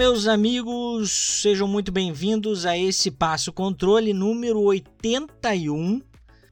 Meus amigos, sejam muito bem-vindos a esse Passo Controle número 81,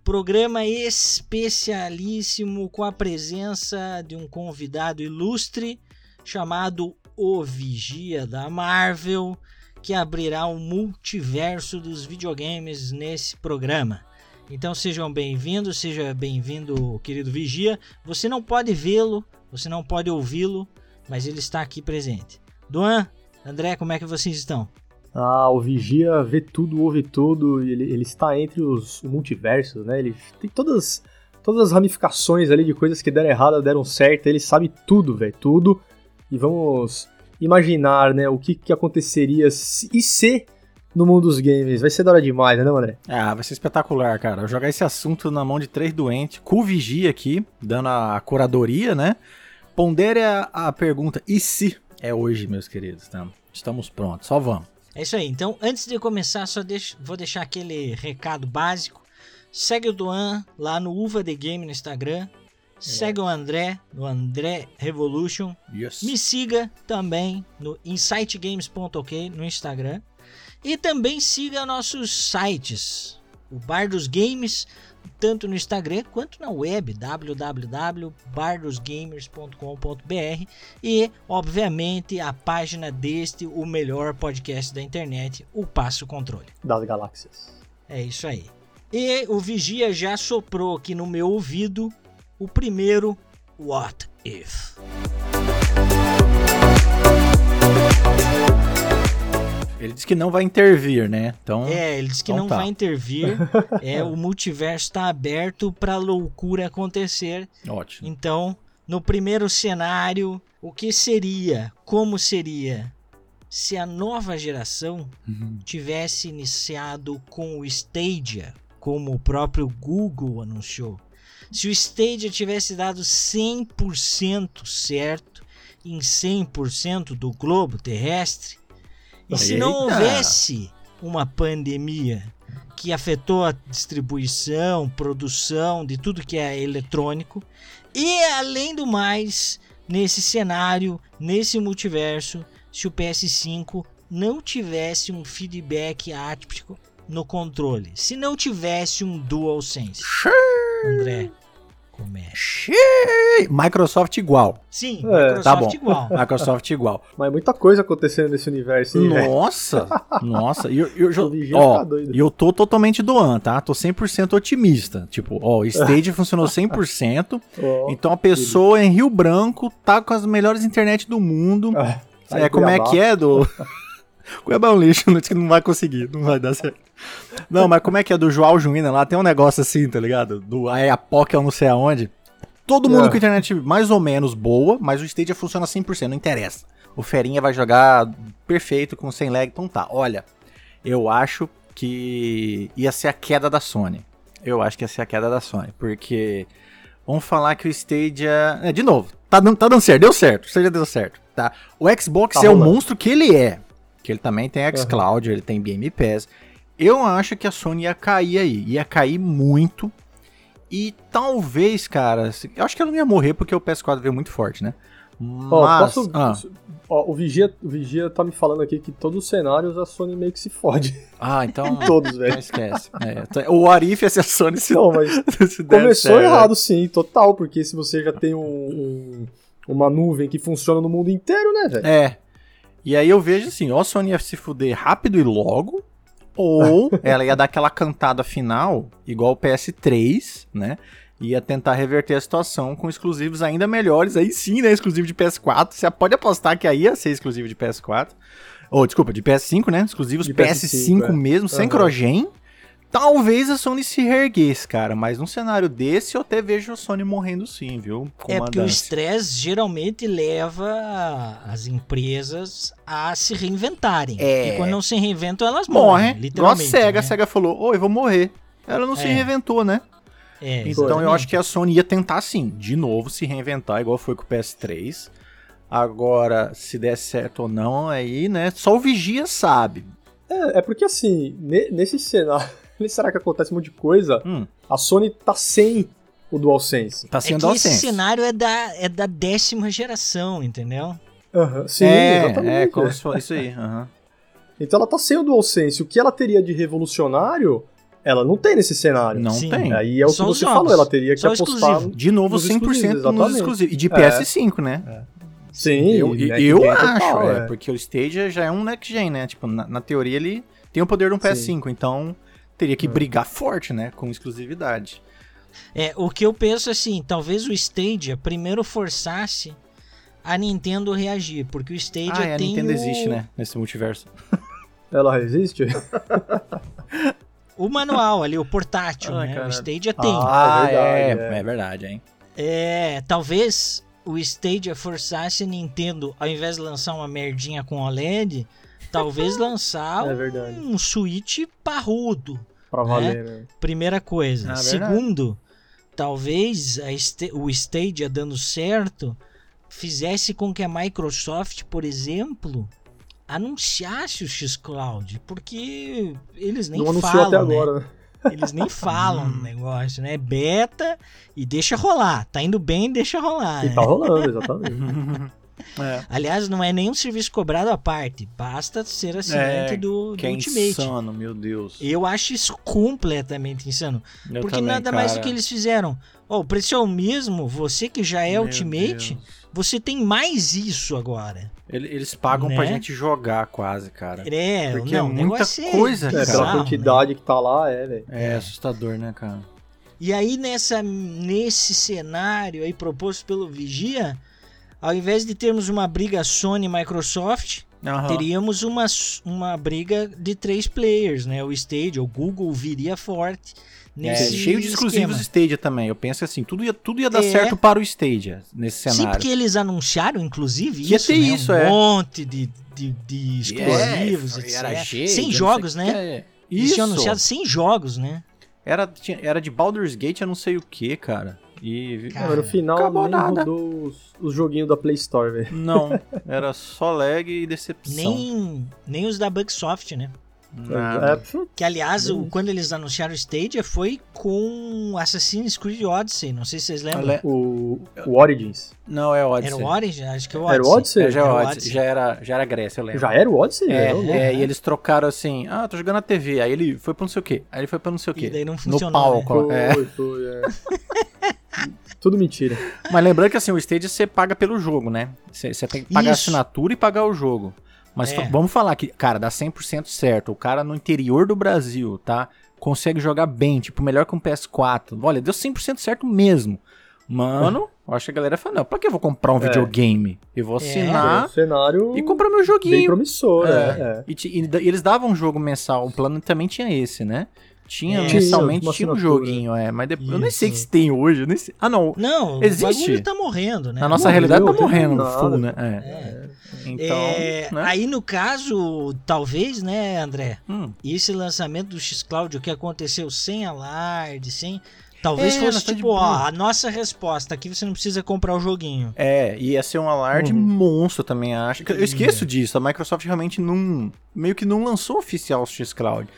programa especialíssimo com a presença de um convidado ilustre chamado O Vigia da Marvel, que abrirá o um multiverso dos videogames nesse programa. Então sejam bem-vindos, seja bem-vindo, querido Vigia. Você não pode vê-lo, você não pode ouvi-lo, mas ele está aqui presente. Duan, André, como é que vocês estão? Ah, o Vigia vê tudo, ouve tudo, ele, ele está entre os multiversos, né? Ele tem todas, todas as ramificações ali de coisas que deram errado, deram certo, ele sabe tudo, velho, tudo. E vamos imaginar, né, o que, que aconteceria se, e se no mundo dos games. Vai ser da hora demais, né, André? Ah, vai ser espetacular, cara. Jogar esse assunto na mão de três doentes, com o Vigia aqui, dando a curadoria, né? Pondere a, a pergunta, e se é hoje, meus queridos, tá? Estamos prontos, só vamos. É isso aí. Então, antes de começar, só deixo, vou deixar aquele recado básico. Segue o Duan lá no Uva The Game no Instagram. Segue o André no André Revolution. Yes. Me siga também no insightgames.ok no Instagram. E também siga nossos sites. O Bar dos Games, tanto no Instagram quanto na web www.bardosgamers.com.br e, obviamente, a página deste, o melhor podcast da internet, o Passo Controle. Das galáxias. É isso aí. E o Vigia já soprou aqui no meu ouvido o primeiro What If. Ele disse que não vai intervir, né? Então, é, ele disse que então não tá. vai intervir. é, o multiverso está aberto para loucura acontecer. Ótimo. Então, no primeiro cenário, o que seria? Como seria? Se a nova geração Uhum. tivesse iniciado com o Stadia, como o próprio Google anunciou. Se o Stadia tivesse dado 100% certo em 100% do globo terrestre, e se não Eita! houvesse uma pandemia que afetou a distribuição, produção de tudo que é eletrônico, e além do mais, nesse cenário, nesse multiverso, se o PS5 não tivesse um feedback áptico no controle, se não tivesse um DualSense. André, Xiii! Microsoft igual. Sim, É, Microsoft tá bom. igual. Microsoft igual. Mas muita coisa acontecendo nesse universo aí, velho. Nossa! Nossa, e eu, eu, Vigia ó, e eu tô totalmente doando, tá? Tô 100% otimista. Tipo, ó, o Stage funcionou 100%. Ó, Então a pessoa em Rio Branco tá com as melhores internet do mundo. ah, tá É, como é que é do. Cuiabá é um lixo, não, não vai conseguir, não vai dar certo. Não, mas como é que é do João Juína lá? Tem um negócio assim, tá ligado? Do Ayapoca, eu não sei aonde. Todo mundo É. com internet mais ou menos boa, mas o Stadia funciona 100%, não interessa. O Ferinha vai jogar perfeito, com 100 lag, então tá. Olha, eu acho que ia ser a queda da Sony. Eu acho que ia ser a queda da Sony, porque vamos falar que o Stadia... É, de novo, tá dando, tá dando certo, deu certo, o Stadia deu certo, tá? O Xbox Tá é o monstro que ele é, que ele também tem xCloud, ele tem Game Pass. Eu acho que a Sony ia cair aí, ia cair muito. E talvez, cara, se- eu acho que ela não ia morrer porque o PS4 veio muito forte, né? Ó, Mas, posso, ah, ó, o, Vigia, o Vigia tá me falando aqui que todos os cenários a Sony meio que se fode. ah, então Todos, não velho. esquece. É, o Arif ia ser a Sony se, Não, mas se começou certo. errado sim, total, porque se você já tem um, um- uma nuvem que funciona no mundo inteiro, né, velho? É. E aí eu vejo assim, ó, a Sony ia se fuder rápido e logo, ou ela ia dar aquela cantada final, igual o PS3, né? Ia tentar reverter a situação com exclusivos ainda melhores, aí sim, né? Exclusivo de PS4. Você pode apostar que aí ia ser exclusivo de PS4. Ou, desculpa, de PS5, né? Exclusivos De PS5, PS5, é. mesmo, sem Aham. crogen. Talvez a Sony se reerguesse, cara. Mas num cenário desse, eu até vejo a Sony morrendo sim, viu? É porque o estresse geralmente leva as empresas a se reinventarem. É. E quando não se reinventam, elas morre. morrem. Igual a literalmente. SEGA, né? a SEGA falou, oi, vou morrer. Ela não se É. reinventou, né? É, Então eu acho que a Sony ia tentar sim, de novo, se reinventar, igual foi com o PS3. Agora, se der certo ou não, aí, né? Só o Vigia sabe. É, é porque assim, ne- nesse cenário, cenário que acontece um monte de coisa, Hum, a Sony tá sem o DualSense. tá É sendo que esse DualSense. cenário é da, é da décima geração, entendeu? Aham, Sim, é, exatamente. é, como se fosse isso aí. aham. Então ela tá sem o DualSense. O que ela teria de revolucionário, ela não tem nesse cenário. Não Sim. tem. Aí é o Só que você jogos. falou, ela teria que Só apostar. exclusivo. De novo, Nos 100% exclusivos, nos exatamente. exclusivos. E de É. PS5, né? Sim, Eu, next eu gen acho, total, é, porque o Stadia já é um next gen, né? Tipo, na, na teoria ele tem o poder de um PS5, então teria que brigar forte, né? Com exclusividade. É, o que eu penso assim, talvez o Stadia primeiro forçasse a Nintendo reagir, porque o Stadia Ah, é, a tem Nintendo o, existe, né? Nesse multiverso. Ela resiste? o manual ali, o portátil, Ai, né? O caralho. Stadia tem. Ah, é é, verdade, é. é verdade, hein? É, talvez o Stadia forçasse a Nintendo, ao invés de lançar uma merdinha com OLED, talvez lançar É verdade. um Switch parrudo. Pra valer, né? Primeira coisa. Ah, verdade. Segundo, talvez a Sta- o Stadia dando certo fizesse com que a Microsoft, por exemplo, anunciasse o xCloud, porque eles nem não falam, até né? agora, né? Eles nem falam no negócio, né? Beta e deixa rolar. Tá indo bem, deixa rolar. E né? tá rolando, exatamente. É. Aliás, não é nenhum serviço cobrado à parte. Basta ser assinante É, do, do Que é Ultimate. insano, meu Deus. Eu acho isso completamente insano. Eu Porque também, nada mais do cara. que eles fizeram. Ó, o preço é o mesmo, você que já é Meu Ultimate, Deus. você tem mais isso agora. Ele- Eles pagam Né? pra gente jogar quase, cara. É, Porque não, é muita é coisa, É, cara. pela né? quantidade que tá lá, é, velho. É assustador, né, cara? E aí nessa, nesse cenário aí proposto pelo Vigia, ao invés de termos uma briga Sony e Microsoft, Aham. teríamos uma, uma briga de três players, né? O Stadia, o Google viria forte É, nesse cheio de exclusivos esquema. Stadia também. Eu penso assim, tudo ia, tudo ia dar É. certo para o Stadia nesse Sim, cenário. porque eles anunciaram, inclusive, Que isso, né? isso, um é. monte de, de, de exclusivos, É, etc. era cheio, Sem jogos, né? é. Eles Isso. tinham anunciado sem jogos, né? Era, tinha- era de Baldur's Gate, eu não sei o que, cara. E. Cara, no final acabou nem nada. rodou os, os joguinhos da Play Store, velho. Não, era só lag e decepção. Nem, nem os da Bugsoft, né? Nada. É, Que, aliás, o- quando eles anunciaram o Stadia foi com Assassin's Creed Odyssey. Não sei se vocês lembram. O, o Origins. Não, é Odyssey. Era o Odyssey? Acho que é o Era Odyssey. o Odyssey? É, já, é Era o Odyssey. Já era, já era Grécia, eu lembro. Já era o Odyssey? É, é, e eles trocaram assim, ah, tô jogando na TV. Aí ele foi pra não sei o quê. Aí ele foi pra não sei o E quê. daí não No funcionou, palco. né? Foi, É. foi, é. Tudo mentira. Mas lembrando que assim, o Stadia você paga pelo jogo, né? Você você tem que pagar a Isso. assinatura e pagar o jogo. Mas É. vamos falar que, cara, dá 100% certo. O cara no interior do Brasil, tá? Consegue jogar bem, tipo, melhor que um PS4. Olha, deu 100% certo mesmo. Mano, eu acho que a galera fala, não, pra que eu vou comprar um É. videogame? Eu vou É. Assinar um cenário e comprar meu bem joguinho. promissor, É. né? É. E, e e eles davam um jogo mensal, o plano também tinha esse, né? Tinha, É. mensalmente, Tinha, um joguinho, é. Mas depois, eu nem sei se tem hoje. nem sei- Ah, não. Não, Existe? o tá morrendo, né? Na nossa Morreu, realidade tá morrendo nada. full, né? É. É. Então, É, né? Aí no caso, talvez, né, André? Hum. Esse lançamento do X-Cloud, o que aconteceu sem alarde, sem. Talvez É, fosse tá tipo, ó, a nossa resposta aqui você não precisa comprar o joguinho. É, ia ser um alarde Uhum. monstro também, acho. Eu esqueço disso, a Microsoft realmente não. meio que não lançou oficial o X-Cloud.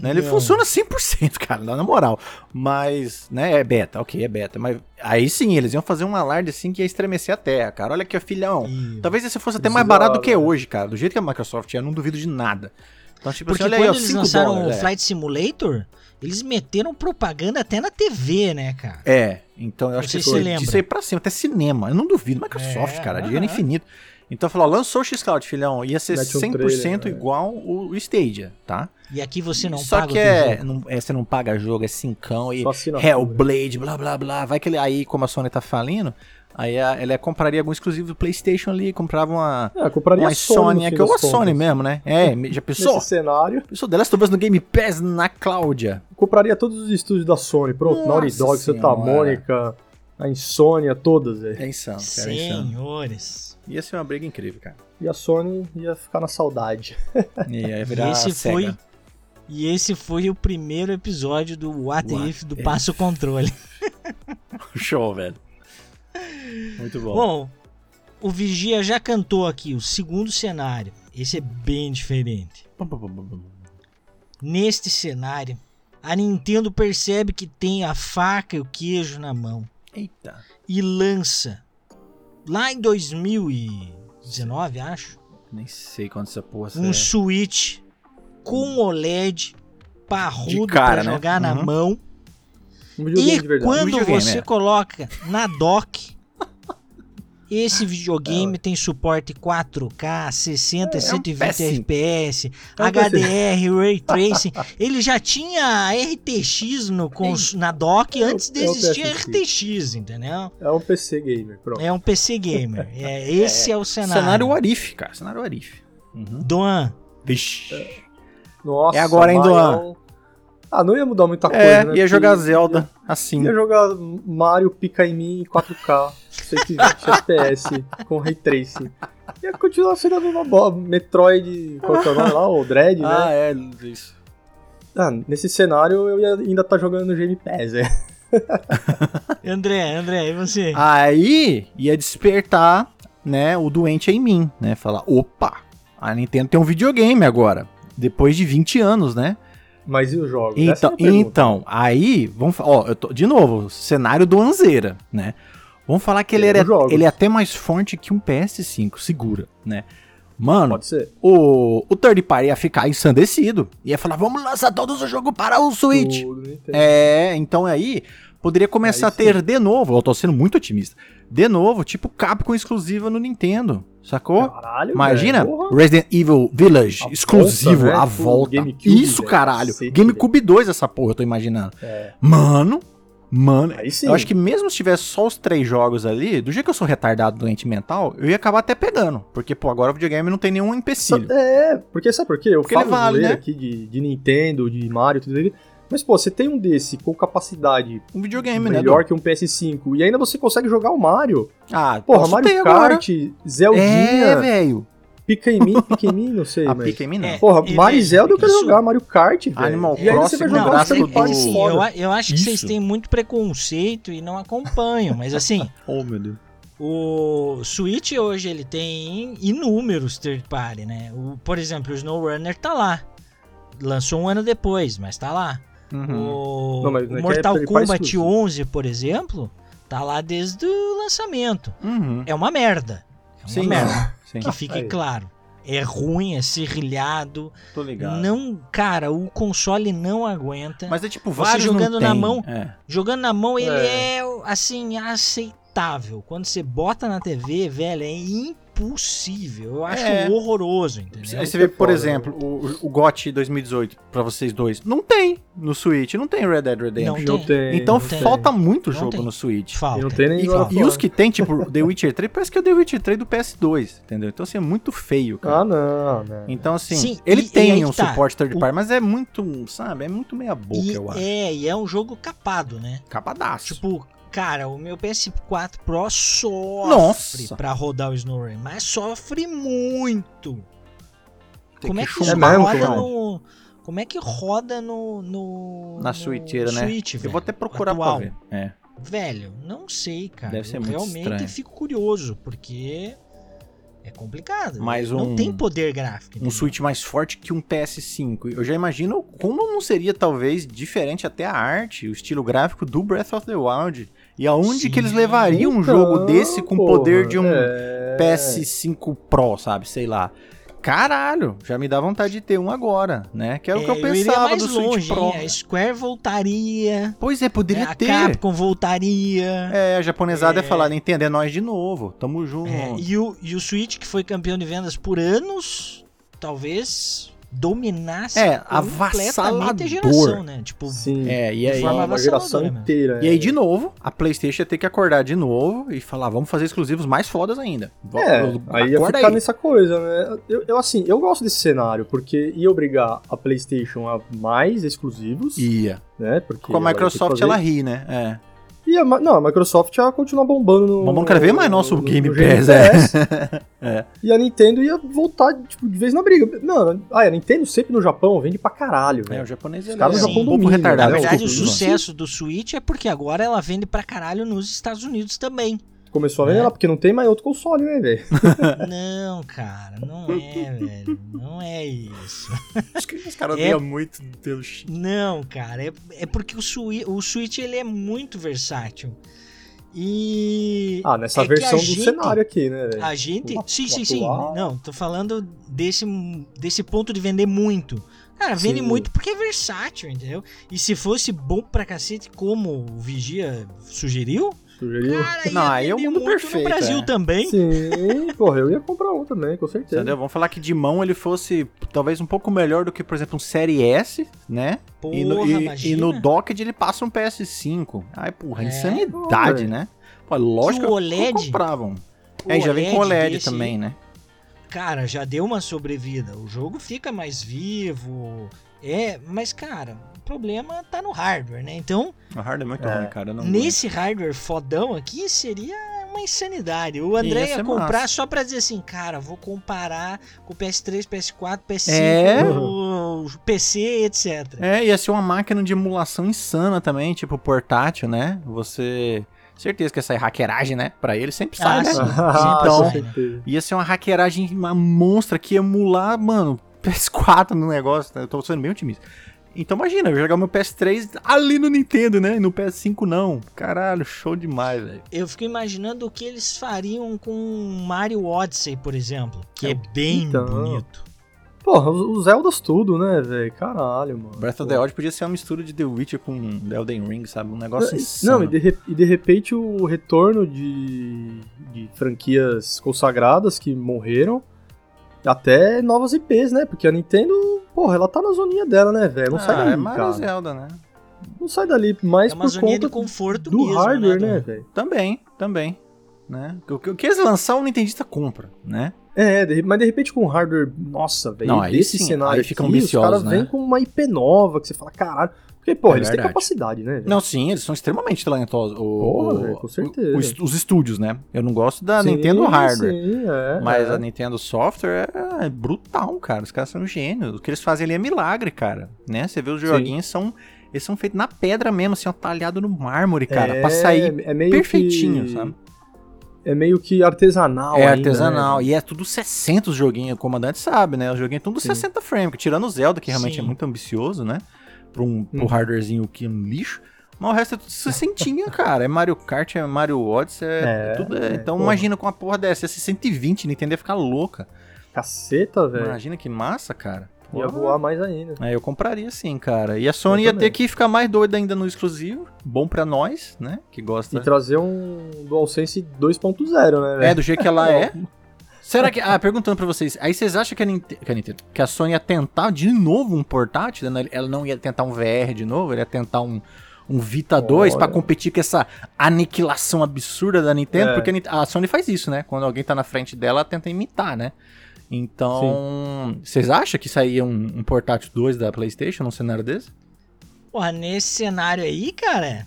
Né? Ele Não. funciona 100%, cara, na moral. Mas, né, é beta, ok, é beta. Mas aí sim, eles iam fazer um alarde assim que ia estremecer a terra, cara. Olha aqui, filhão. E- Talvez esse fosse até mais barato do que é né? hoje, cara. Do jeito que a Microsoft é, não duvido de nada. Então, tipo Porque assim, quando aí, eles 5 lançaram dólares. o é. Flight Simulator, eles meteram propaganda até na TV, né, cara? É, então eu acho que disso aí pra cima, até cinema. Eu não duvido, Microsoft, É, cara, dinheiro infinito. Então falou, lançou o X-Cloud, filhão, ia ser Mete um 100% trailer, né? igual o, o Stadia, tá? E aqui você não Só paga que o é, não, é, você não paga jogo, é cincão e Só. Hellblade, blá blá blá. Vai que ele, aí, como a Sony tá falindo, aí a, ela compraria algum exclusivo do PlayStation ali, comprava uma, É, compraria uma a Sony, é que ou a Sony mesmo, né? É, já pensou? Nesse cenário, Pensou dela, estou vendo no Game Pass na Cláudia. compraria todos os estúdios da Sony. Pronto, Naughty Nossa Dog, Santa. Mônica, a Insônia, todas, velho. É insano, cara, é insano. Ia ser uma briga incrível, cara. E a Sony ia ficar na saudade. Ia virar E esse foi e esse foi o primeiro episódio do What, What If do If. Passo Controle. Show, velho. Muito bom. Bom, o Vigia já cantou aqui o segundo cenário. Esse é bem diferente. Neste cenário, a Nintendo percebe que tem a faca e o queijo na mão Eita. e lança lá em 2000 e 19, acho. Nem sei quando essa porra Um é. Switch com OLED parrudo cara, pra né? jogar na Uhum. mão. Um E quando Videogame, você é. coloca na dock, esse videogame tem suporte 4K, 60 e É, é um 120 PS5. FPS, É um HDR, Ray Tracing. Ele já tinha RTX no, cons- na dock É antes de é existir PS5. RTX, entendeu? É um PC gamer, pronto. É um PC gamer. É, esse é, o cenário. Cenário Arif, cara. Cenário Arif. Uhum. Doan, Vixe. Nossa, É agora, hein, Marião. Ah, não ia mudar muita coisa, É, né? ia jogar Zelda assim. Ia jogar Mario Pica em mim em 4K, 120 FPS, com Ray Tracing. Ia continuar sendo a mesma bola. Metroid, qual que é o nome lá? O Dread, Ah, né? é, isso. Ah, nesse cenário eu ia ainda estar jogando no Game Pass, é. André, André, e você? Aí ia despertar, né, o doente em mim, né? Falar, opa, a Nintendo tem um videogame agora. Depois de 20 anos, né? Mas e os jogos? É Então, pergunta. então aí, vamos ó, eu tô, de novo, cenário do Anzeira, né? Vamos falar que ele, era, ele é até mais forte que um PS5, segura, né? Mano, Pode ser. o, o third party ia ficar ensandecido. Ia falar, vamos lançar todos os jogos para o Switch. É, então aí poderia começar Aí a ter de novo, eu tô sendo muito otimista, de novo, tipo Capcom exclusiva no Nintendo, sacou? Caralho, Imagina, velho. Resident Evil Village, A exclusivo, volta, né? a Tipo, volta. GameCube, Isso, velho, caralho. GameCube 2 essa porra, eu tô imaginando. É. Mano, mano, Aí sim. eu acho que mesmo se tivesse só os três jogos ali, do jeito que eu sou retardado, doente mental, eu ia acabar até pegando. Porque, pô, agora o videogame não tem nenhum empecilho. É, porque sabe por quê? Eu Porque falo vale, né? aqui de, de Nintendo, de Mario, tudo isso. Mas, pô, você tem um desse com capacidade Um videogame, né? melhor que um PS5 e ainda você consegue jogar o Mario. Ah, Porra, Mario ter agora. Kart, É, velho. Pica em mim, pica em mim, não sei, A mas... pica em mim não. É. Porra, Mario Zelda eu quero isso- jogar, Mario Kart, velho. Animal e aí você Crossing jogar Não, assim, party assim, eu, eu acho que vocês Isso. têm muito preconceito e não acompanham, mas assim, Oh, meu Deus. o Switch hoje ele tem inúmeros third party, né? O, por exemplo, o SnowRunner tá lá. Lançou um ano depois, mas tá lá. Uhum. O, Não, o é é Mortal party Kombat exclusivo. 11, por exemplo, tá lá desde o lançamento. Uhum. É uma merda. É uma Sim, merda. sim. Que fique Aí. claro. É ruim, é serrilhado. Tô ligado. Não, cara, o console não aguenta. Mas é tipo, Você vários jogando não na tem. mão, É. Jogando na mão, ele É. é, assim, aceitável. Quando você bota na TV, velho, é impossível. Eu acho É. horroroso, entendeu? Aí você vê, por foda, exemplo, o, o GOT 2018 pra vocês dois. Não tem no Switch, não tem Red Dead Redemption. Não tem. então não tem. falta muito Não jogo tem. no Switch. E Falta. não tem nem E, of e os que tem, tipo, The Witcher 3, parece que é o The Witcher 3 do PS2, entendeu? Então, assim, é muito feio, cara. Ah, não, não. Então, assim, Sim, ele e- e tem aí um tá. suporte third O- party, mas é muito, sabe, é muito meia boca, E eu acho. é, e é um jogo capado, né? Capadaço. Tipo, cara, o meu PS4 Pro sofre Nossa. pra rodar o SnowRunner, mas sofre muito. Tem Como é que chumbar, roda no... Como é que roda no... no Na no switcheira, né? Switch, eu velho, vou até procurar atual. pra ver. É. Velho, não sei, cara. Deve ser eu muito realmente estranho. fico curioso, porque é complicado. Mas Não um- tem poder gráfico. um entendeu? Switch mais forte que um PS5. Eu já imagino como não seria, talvez, diferente até a arte, o estilo gráfico do Breath of the Wild. E aonde Sim. que eles levariam um Então, jogo desse com o poder de um é. PS5 Pro, sabe? Sei lá. Caralho, já me dá vontade de ter um agora, né? Que era o que eu É, pensava do Switch longe, Pro. A Square voltaria. Pois é, poderia a ter. Capcom voltaria. É, a japonesada É. ia falar, Nintendo, é nós de novo. Tamo junto. É, e, o, e o Switch, que foi campeão de vendas por anos, talvez dominasse É, completamente avassalador. a geração, né? Tipo, Sim. É, e de aí, forma uma geração inteira. e aí, é. de novo, a PlayStation ia ter que acordar de novo e falar, vamos fazer exclusivos mais fodas ainda. É, aí ia ficar aí. nessa coisa, né? Eu, eu, assim, eu gosto desse cenário, porque ia obrigar a PlayStation a mais exclusivos, Ia. né? Porque Com a Microsoft, fazer- ela ri, né? É. E a, não, a Microsoft ia continuar bombando no. Bombando cada vez mais nosso no- Game no Pass, é. E a Nintendo ia voltar, tipo, de vez na briga. Não, ah, a Nintendo sempre no Japão vende pra caralho, É, velho. o japonês é no um Japão pouco dominam, retardado. Na né? verdade, o sucesso do Switch é porque agora ela vende pra caralho nos Estados Unidos também. Começou a vender É. lá, porque não tem mais outro console, né, velho? Não, cara, não é, velho. Não é isso. Acho que os caras É. odeiam muito pelo X. Não, cara, é, é porque o, Sui- o Switch ele é muito versátil. E. Ah, nessa é versão do gente- cenário aqui, né, velho? A gente. O- Sim, o sim, sim. Não, tô falando desse, desse ponto de vender muito. Cara, vende Sim. muito porque é versátil, entendeu? E se fosse bom pra cacete, como o Vigia sugeriu, Sugeriu? cara, Não, aí é o mundo muito perfeito, no Brasil é. também. Sim, porra, eu ia comprar um também, com certeza. Entendeu? Vamos falar que de mão ele fosse talvez um pouco melhor do que, por exemplo, um Série S, né? Porra, e, no, e- e no docked ele passa um PS5. Ai, porra, É. insanidade, né? Pô, lógico Que o que OLED comprava. O É, e já vem com OLED desse, também, né? Cara, já deu uma sobrevida. O jogo fica mais vivo. É, mas, cara, problema tá no hardware, né? Então, O hardware é muito É. ruim, cara. nesse hardware fodão aqui, seria uma insanidade. O André Ia ia comprar massa. só pra dizer assim, cara, vou comparar com o PS3, PS4, PS5, É. o PC, etc. É, ia ser uma máquina de emulação insana também, tipo portátil, né? Você. Certeza que ia sair hackeragem, né? Pra ele sempre sai, Ah, né? sim. Ah, Então-. Ia ser uma hackeragem, uma monstra que ia emular, mano, PS4 no negócio. né? Eu tô sendo bem otimista. Então imagina, eu jogar meu PS3 ali no Nintendo, né? E no PS5 não. Caralho, show demais, velho. Eu fico imaginando o que eles fariam com Mario Odyssey, por exemplo, que é bem Então. bonito. Porra, os Zeldas tudo, né, velho? Caralho, mano. Breath of the Wild podia ser uma mistura de The Witcher com The Elden Ring, sabe? Um negócio Não, insano. e de, re- e de repente o retorno de, de franquias consagradas que morreram, até novas IPs, né? Porque a Nintendo, porra, ela tá na zoninha dela, né, velho? Não sai ah, dali, é Mario cara. Zelda, né? Não sai dali mais É uma por zoninha conta de conforto do mesmo, hardware, né? né, velho? Também, também. Né? O que, o que eles lançar, o Nintendista compra, né? É, de- mas de repente com hardware, nossa, velho, desse sim, cenário aí ficam aqui, os ambiciosos, caras né? vêm com uma IP nova que você fala, caralho. Porque, porra, É eles têm verdade. capacidade, né, velho? Não, sim, eles são extremamente talentosos. O, Porra, velho, com certeza. o- os, os estúdios, né? Eu não gosto da Sim, Nintendo Hardware. Sim, é, Mas é. a Nintendo Software é, é brutal, cara. Os caras são gênios. O que eles fazem ali é milagre, cara. Né? Você vê os Sim. joguinhos, são, eles são feitos na pedra mesmo, assim, ó, talhado no mármore, cara. é, pra sair é meio perfeitinho, que, sabe? É meio que artesanal É ainda, artesanal. né? E é tudo 60 os joguinhos, o comandante sabe, né? Os joguinhos é tudo Sim. 60 frames. Tirando o Zelda, que realmente Sim. é muito ambicioso, né? Pra um, pro Hum. hardwarezinho que é um lixo. Mas o resto é tudo 60, cara. É Mario Kart, é Mario Odyssey, é, É, tudo. é- é, então porra. imagina com uma porra dessa. Esse 120, Nintendo ia ficar louca. Caceta, velho. Imagina que massa, cara. Ia Porra. voar mais ainda. É, eu compraria sim, cara. E a Sony ia ter que ficar mais doida ainda no exclusivo. Bom pra nós, né? Que gosta. E trazer um DualSense 2.0, né, velho? É, do jeito que ela é. Será que. Ah, perguntando pra vocês. Aí vocês acham que a, Ninte- que a Nintendo. Que a Sony ia tentar de novo um portátil? né? Ela não ia tentar um VR de novo? Ela ia tentar um. Um Vita 2 pra Olha. competir com essa aniquilação absurda da Nintendo, É. porque a Sony faz isso, né? Quando alguém tá na frente dela, ela tenta imitar, né? Então, vocês acham que sairia um, um portátil 2 da PlayStation num cenário desse? Porra, nesse cenário aí, cara,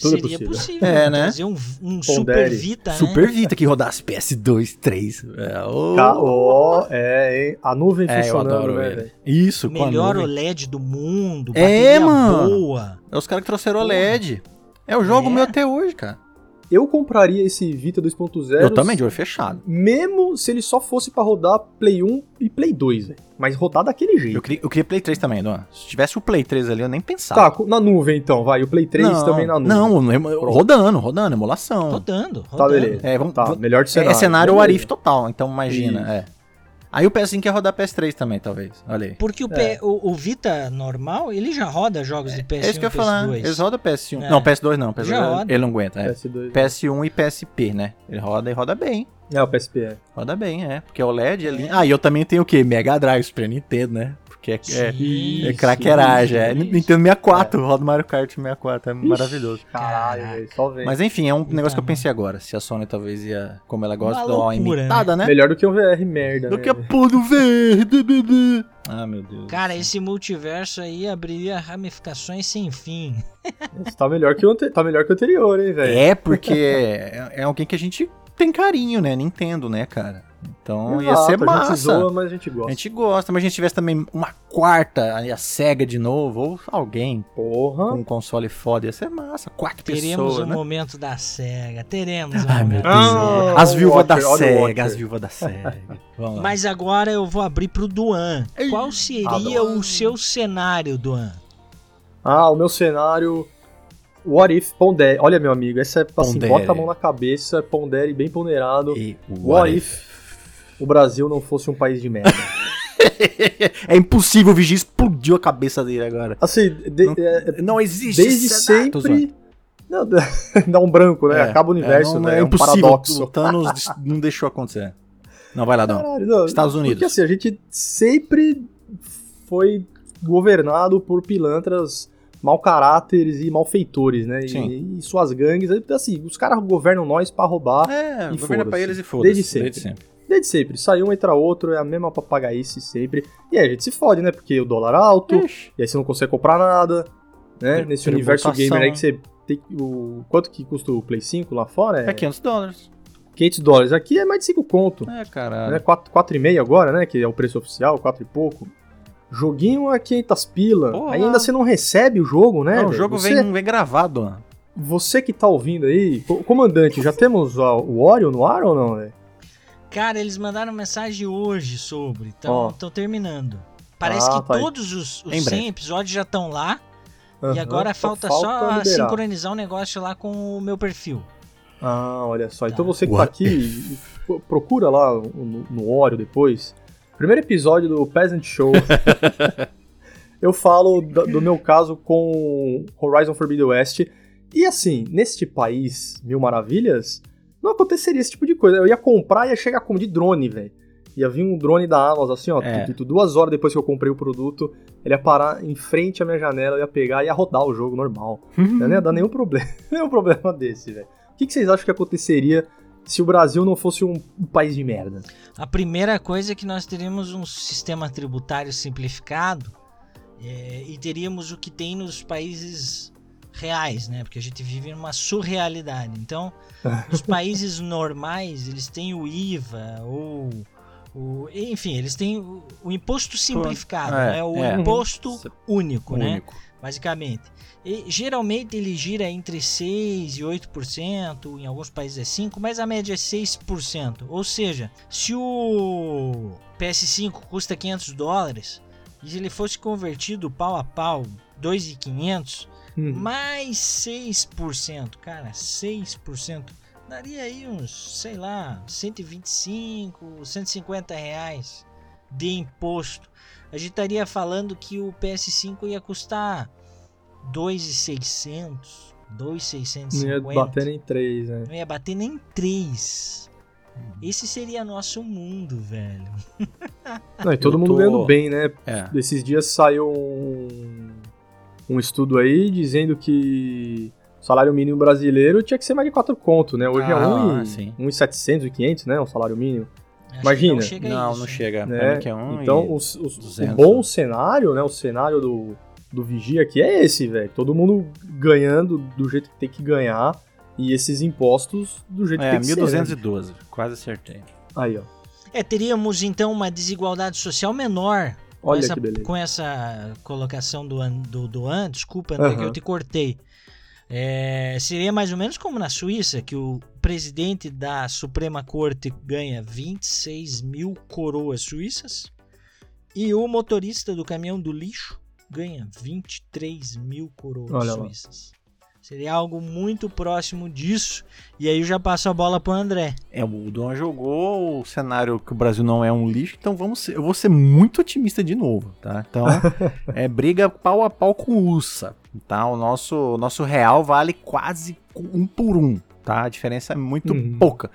Tudo seria possível. possível. É, né? Trazer um, um. Super Vita, Super né? Vita que rodasse PS2, 3. É, Ó, é, hein? A nuvem É, eu funcionando, adoro né, ele. velho? Isso, com a Melhor nuvem. OLED do mundo, É, bateria mano. boa. É os caras que trouxeram o LED. É o jogo É. meu até hoje, cara. Eu compraria esse Vita 2.0. Eu também, de olho fechado. Mesmo se ele só fosse pra rodar Play 1 e Play 2, velho. Mas rodar daquele jeito. Eu queria, eu queria Play 3 também, Dona. Se tivesse o Play 3 ali, eu nem pensava. Tá, na nuvem então, vai. O Play 3 não, também na nuvem. Não, rodando, rodando, emulação. Rodando, rodando. Tá, beleza. É, vamos, Tá, melhor de é, cenário. é cenário Beleza. Arif total, então imagina, Isso. é. Aí o PS5 quer rodar PS3 também, talvez. Olha aí. Porque o, P- o, o Vita normal, ele já roda jogos de PS1 É isso que eu e ia falar. PS2. Eles rodam PS1. É. Não, PS2 não. PS2 Já roda. ele não aguenta. É. PS2. PS1 e PSP, né? Ele roda e roda bem. É, o PSP, é. Roda bem, é. Porque o LED ali. Ah, e eu também tenho o quê? Mega Drive, Super Nintendo, né? Porque é, é, Sim, é craqueiragem. É. isso. Nintendo 64, roda Mario Kart 64. É maravilhoso. Caralho. Só vem. Mas enfim, é um Então, negócio que eu pensei agora. Se a Sony talvez ia, como ela gosta, dar uma imitada, né? Melhor do que um VR merda, Do né? que a pô do bebê. Ah, meu Deus. Cara, esse multiverso aí abriria ramificações sem fim. Tá melhor que o, tá melhor que o anterior, hein, velho. É, porque é, é alguém que a gente tem carinho, né? Nintendo, né, cara? Então ia Exato, ser A gente massa. zoa, mas a gente A gosta. gente gosta, mas a gente tivesse também uma quarta, a SEGA de novo, ou alguém Porra. com um console foda, ia ser massa. Quatro Teremos pessoas, um né? momento da SEGA. Teremos um Ai, meu momento Deus. da Ah, as viúvas da SEGA, as viúvas da SEGA. Mas agora eu vou abrir pro Duan. Qual seria Adoro. o seu cenário, Duan? Ah, o meu cenário. What if pondere. Olha, meu amigo, essa é assim, Pondere. bota a mão na cabeça, pondere bem ponderado. E What if o Brasil não fosse um país de merda? é impossível, o Vigia explodiu a cabeça dele agora. Assim, de- Não- é, Não existe desde zoando. sempre. Não, dá um branco, né? É, Acaba o universo, é, não- né? É É um impossível. paradoxo. O Thanos não deixou acontecer. Não, vai lá, não. Caralho, não, Estados Unidos. Porque assim, a gente sempre foi governado por pilantras mau caráteres e malfeitores, né? E- Sim. E, suas gangues. Assim, os caras governam nós pra roubar É, E governa pra eles e foda-se. Desde sempre. desde sempre. Sai um, entra outro, é a mesma papagaice sempre. E aí a gente se fode, né? Porque o dólar alto, Ixi. e aí você não consegue comprar nada, né? Nesse universo gamer aí que você tem o quanto que custa o Play 5 lá fora? É 500 dólares. 500 dólares. Aqui é mais de 5 conto. É, caralho. Né? 4, 4,5 agora, né? Que é o preço oficial, 4 e pouco. Joguinho a 500 pila. Porra. Aí ainda você não recebe o jogo, né? Não, o jogo você, vem, vem gravado. mano. Você que tá ouvindo aí, co- comandante, já temos o Oreo no ar ou não, velho? Cara, eles mandaram mensagem hoje sobre. Estão terminando. Parece Ah, que tá aí. todos os, os Em 100 breve. episódios já estão lá. e Aham, agora falta, só liberar. sincronizar o negócio lá com o meu perfil. Ah, olha só. Então Tá. você que tá What aqui, pro- procura lá no, no Oreo depois. Primeiro episódio do Peasant Show. eu falo do, do meu caso com Horizon Forbidden West. E assim, neste país, mil maravilhas, não aconteceria esse tipo de coisa. Eu ia comprar e ia chegar como de drone, velho. Ia vir um drone da Amazon, assim, ó, É. tu- tu- duas horas depois que eu comprei o produto, ele ia parar em frente à minha janela, eu ia pegar e ia rodar o jogo normal. Não ia dar nenhum problema, nenhum problema desse, velho. O que, que vocês acham que aconteceria se o Brasil não fosse um, um país de merda? A primeira coisa é que nós teríamos um sistema tributário simplificado é, e teríamos o que tem nos países reais, né? Porque a gente vive numa surrealidade. Então, os países normais, eles têm o IVA ou o, enfim, eles têm o, o imposto simplificado, É, né? O é. imposto único, né? Único. basicamente. E, geralmente ele gira entre 6 e 8%, em alguns países é 5, mas a média é 6%. Ou seja, se o PS5 custa 500 dólares, e se ele fosse convertido pau a pau 2.500, Hum. mais 6%, cara, 6%, daria aí uns, sei lá, 125, 150 reais de imposto. A gente estaria falando que o PS5 ia custar 2,600, Não ia 2,650. bater em três, né? Não ia bater nem 3. Esse seria nosso mundo, velho. Não, e todo Eu mundo tô- ganhando bem, né? É. Esses dias saiu um, um estudo aí dizendo que o salário mínimo brasileiro tinha que ser mais de 4 conto, né? Hoje Ah, é 1 sim. e 1,700, 1,500, né? O salário mínimo. Acho Imagina. Que não chega Não, isso. não chega. Né? que é um então, e- os- os- o 200. bom cenário, né? O cenário do, do Vigia aqui é esse, velho. Todo mundo ganhando do jeito que tem que ganhar e esses impostos do jeito que É, tem que ser. né? 1212. Quase acertei. Aí, ó. É, teríamos então uma desigualdade social menor com, Olha essa, que beleza. com essa colocação do, An- do, do An. Desculpa, André, que eu te cortei. É, seria mais ou menos como na Suíça, que o presidente da Suprema Corte ganha 26 mil coroas suíças e o motorista do caminhão do lixo ganha 23 mil coroas Olha lá. suíças. Seria algo muito próximo disso. E aí eu já passo a bola pro André. É, o Duan jogou o cenário que o Brasil não é um lixo, então vamos ser, eu vou ser muito otimista de novo, tá? Então, é briga pau a pau com o USA, tá? O nosso, nosso real vale quase um por um, tá? A diferença é muito Uhum. pouca.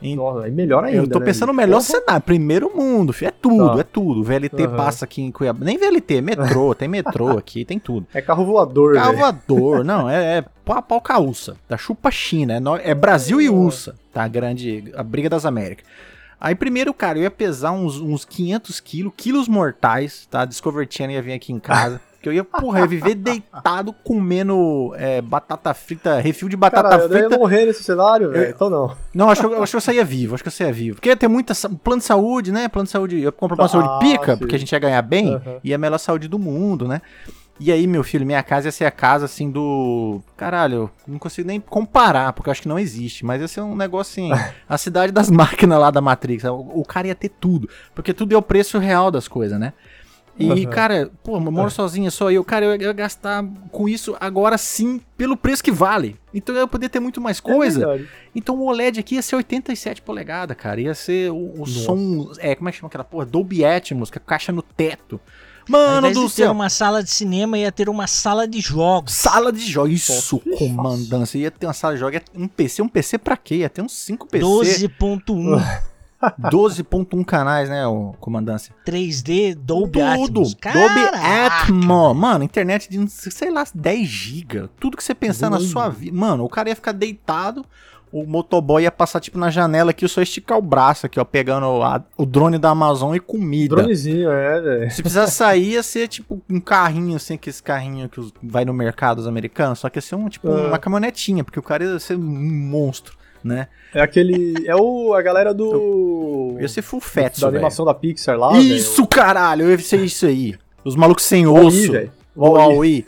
Nossa, aí melhor ainda. eu tô né, pensando no melhor Porra. cenário, primeiro mundo, fi, é tudo, Tá. é tudo. VLT Aham. passa aqui em Cuiabá, nem VLT, metrô, tem metrô aqui, tem tudo. É carro voador, velho. Cavador, não, é, é pau a pau com a USA, da chupa China, é, é Brasil e USA, tá? A grande, a briga das Américas. Aí primeiro, cara, eu ia pesar uns, uns 500 quilos, quilos mortais, tá? Discover Channel ia vir aqui em casa, que eu ia, porra, ia viver deitado comendo é, batata frita, refil de batata Cara, eu ia frita. morrer nesse cenário, velho. Então não. Não, acho, acho que eu saía vivo, acho que eu saía vivo. Porque ia ter muita plano de saúde, né? Plano de saúde, eu compro plano de Ah, saúde pica, sim. porque a gente ia ganhar bem, Aham. e é a melhor saúde do mundo, né? E aí, meu filho, minha casa ia ser a casa, assim, do... Caralho, eu não consigo nem comparar, porque eu acho que não existe, mas ia ser um negócio, assim, a cidade das máquinas lá da Matrix. O, o cara ia ter tudo, porque tudo é o preço real das coisas, né? E, Aham. cara, pô, moro sozinha só eu. Cara, eu ia gastar com isso agora sim, pelo preço que vale. Então eu ia poder ter muito mais coisa. É então o OLED aqui ia ser 87 polegadas, cara. Ia ser o, o som. É, como é que chama aquela porra? Dolby Atmos, com a caixa no teto. Mano do de ter céu. uma sala de cinema, ia ter uma sala de jogos. Sala de jogos. Isso, Top. comandância. Ia ter uma sala de jogos. Um PC, um PC pra quê? Ia ter uns 5 PC. 12.1 12.1 canais, né, o comandância? 3D Dolby tudo. Atmos. Dolby Atmos. Mano, internet de, sei lá, 10 GB. Tudo que você pensar na sua vida. Mano, o cara ia ficar deitado, o motoboy ia passar, tipo, na janela aqui, só esticar o braço aqui, ó, pegando a- o drone da Amazon e comida. Dronezinho, é, velho. Se precisar sair, ia ser, tipo, um carrinho, assim, que esse carrinho que os- vai no mercado dos americanos, só que ia ser, um, tipo, Ah. uma caminhonetinha, porque o cara ia ser um monstro, né? É aquele. É o, a galera do. Ia ser full fat, da animação da Pixar lá. Isso, caralho, eu ia ser isso aí. Os malucos sem osso. O. Huawei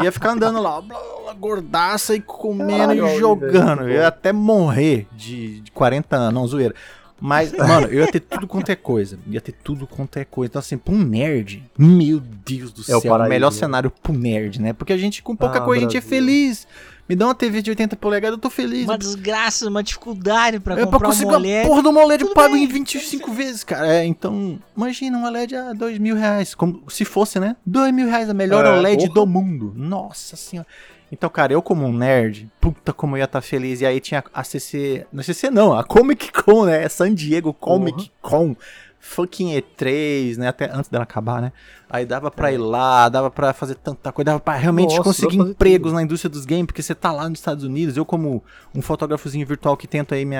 ia ficar andando lá, blá, blá, gordaça e comendo Caralho, e jogando. velho. Eu ia até morrer de, de 40 anos, não, zoeira. Mas, mano, eu ia ter tudo quanto é coisa. Ia ter tudo quanto é coisa. Então, assim, pra um nerd, meu Deus do É o céu, o, paraíso, melhor né? cenário pro nerd, né? Porque a gente, com pouca Ah, coisa, a gente é Brasil. feliz. Me dá uma TV de 80 polegadas, eu tô feliz. Uma desgraça, uma dificuldade pra É pra comprar conseguir uma uma mulher. porra do uma OLED eu pago bem. em 25 vezes, cara. É, então, imagina uma OLED a 2 mil reais. Como, se fosse, né? 2 mil reais, a melhor É, OLED porra. do mundo. Nossa senhora. Então, cara, eu como um nerd, puta como eu ia estar feliz. E aí tinha a CC... Não CC não, a Comic Con, né? San Diego Comic Con. Fucking E3, né? Até antes dela acabar, né? Aí dava pra ir lá, dava pra fazer tanta coisa, dava pra realmente Nossa, conseguir empregos tudo. na indústria dos games, porque você tá lá nos Estados Unidos, eu como um fotógrafozinho virtual que tento aí me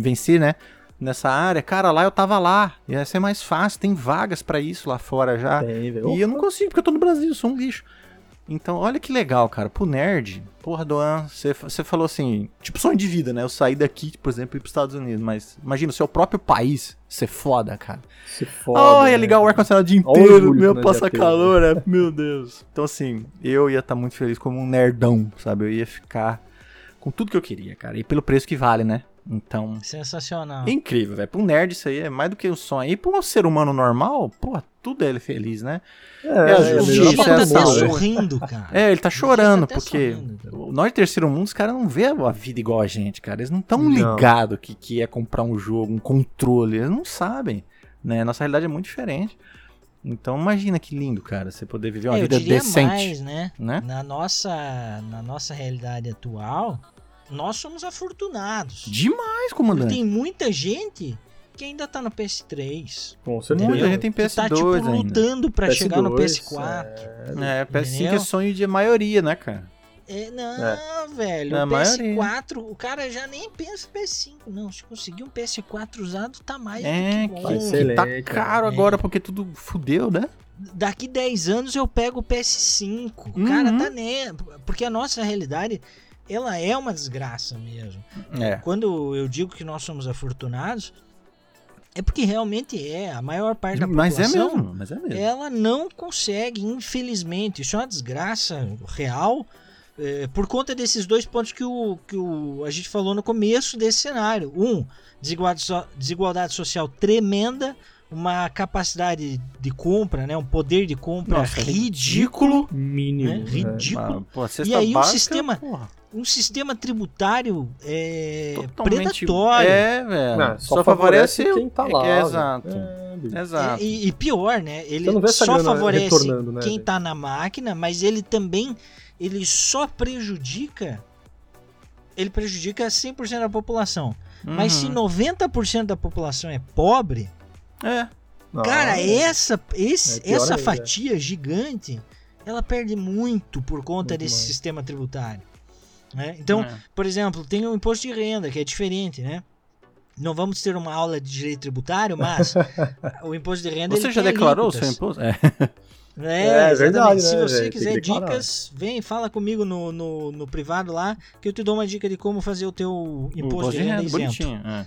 vencer, né? Nessa área, cara, lá eu tava lá. Ia ser mais fácil, tem vagas pra isso lá fora já. Tem. E eu não consigo, porque eu tô no Brasil, sou um lixo. Então, olha que legal, cara. Pro nerd, porra, Doan, você falou assim, tipo, sonho de vida, né? Eu sair daqui, por exemplo, e ir pros Estados Unidos. Mas imagina o seu próprio país ser foda, cara. Se foda. Oh, ia né? ligar o ar-condicionado o dia inteiro, orgulho meu, passa calor, né? Meu Deus. Então, assim, eu ia estar muito feliz como um nerdão, sabe? Eu ia ficar com tudo que eu queria, cara. E pelo preço que vale, né? Então, Sensacional. incrível, velho. Pra um nerd isso aí é mais do que um sonho. E pra um ser humano normal, pô, tudo é ele feliz, né? É, É, é tá todo até sorrindo, cara. É, ele tá chorando, tá até porque sorrindo. nós terceiro mundo, os caras não vê a vida igual a gente, cara. Eles não estão Não. ligados que, que é comprar um jogo, um controle. Eles não sabem, né? Nossa realidade é muito diferente. Então imagina que lindo, cara, você poder viver uma É, eu vida diria decente, mais, né? né? Na nossa, na nossa realidade atual, nós somos afortunados. Demais, comandante. Tem muita gente que ainda tá no PS3. Com certeza. Muita gente tem que PS2 tá, tipo, ainda. lutando pra PS2, chegar no PS4. É, PS5 é sonho de maioria, né, cara? É, não, velho. É a o maioria. PS4, o cara já nem pensa PS5. Não, se conseguir um PS4 usado, tá mais É, do que bom. Que tá caro é. agora porque tudo fudeu, né? Daqui 10 anos eu pego o PS5. O Uhum. cara tá né. Porque a nossa realidade, ela é uma desgraça mesmo. É. Quando eu digo que nós somos afortunados, é porque realmente é. A maior parte da Mas é população, mesmo, mas é mesmo. ela não consegue, infelizmente. Isso é uma desgraça real. é, por conta desses dois pontos que, o, que o, a gente falou no começo desse cenário. Um, desigualdade, so- desigualdade social tremenda, uma capacidade de compra, né, um poder de compra Nossa, ridículo, Mínimo. né, ridículo. Ah, pô, E aí um básica, sistema- porra, Um sistema tributário é, totalmente- predatório. É, velho. Não, só, favorece, quem tá lá. é exato. É. Exato. E, e pior, né? Ele não só favorece né, quem tá na máquina, mas ele também ele só prejudica ele prejudica 100% da população. Mas se Uhum. 90% da população é pobre, É. Não, cara, é- essa esse, É essa fatia gigante, ela perde muito por conta Muito desse mais. sistema tributário. Né? Então, É. por exemplo, tem o imposto de renda, que é diferente, né? Não vamos ter uma aula de direito tributário, mas o imposto de renda. Você ele já tem declarou o seu imposto? É. É, É exatamente. verdade, Se né, você quiser dicas, vem, fala comigo no, no, no privado lá, que eu te dou uma dica de como fazer o teu imposto de renda isento. bonitinho. É.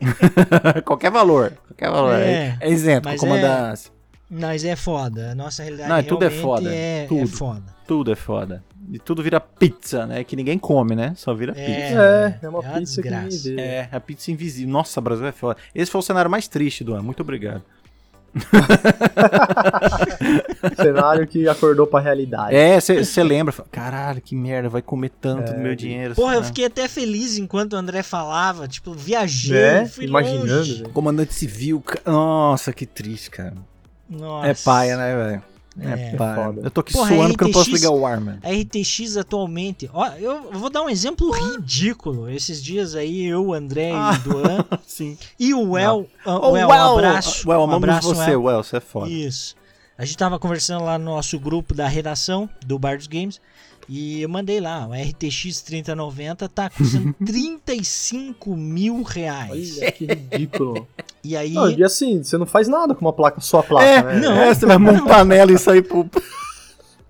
qualquer valor. Qualquer valor. É, É, é isento, mas comandância. Mas é foda. A nossa realidade Não, tudo é foda, É, é tudo. foda. Tudo é foda. E tudo vira pizza, né? Que ninguém come, né? Só vira pizza. É, é uma é uma pizza que ninguém desgraça. É, a pizza invisível. Nossa, Brasil é foda. Esse foi o cenário mais triste do ano. Muito obrigado. Cenário que acordou pra realidade. É, você lembra, fala, caralho, que merda, vai comer tanto do meu dinheiro. Porra, eu né? fiquei até feliz enquanto o André falava, tipo, viajando, Né? fui Imaginando. Comandante civil, nossa, que triste, cara. Nossa. É paia, né, velho? É, É. paia. foda. Eu tô aqui Porra, suando porque eu não posso RTX ligar o ar, mano. A RTX atualmente, ó, eu vou dar um exemplo ridículo. Esses dias aí, eu, o André Ah. e o Duan, Sim. e o El, Ô, o El, um abraço. Well, um abraço, você, El. Well, você é foda. Isso. A gente tava conversando lá no nosso grupo da redação do Bar dos Games e eu mandei lá, o RTX 3090 tá custando 35 mil reais. Olha que ridículo. E aí, Não, e assim, você não faz nada com uma placa, só a placa, É, né? não. É, você vai montar nela e sair pro.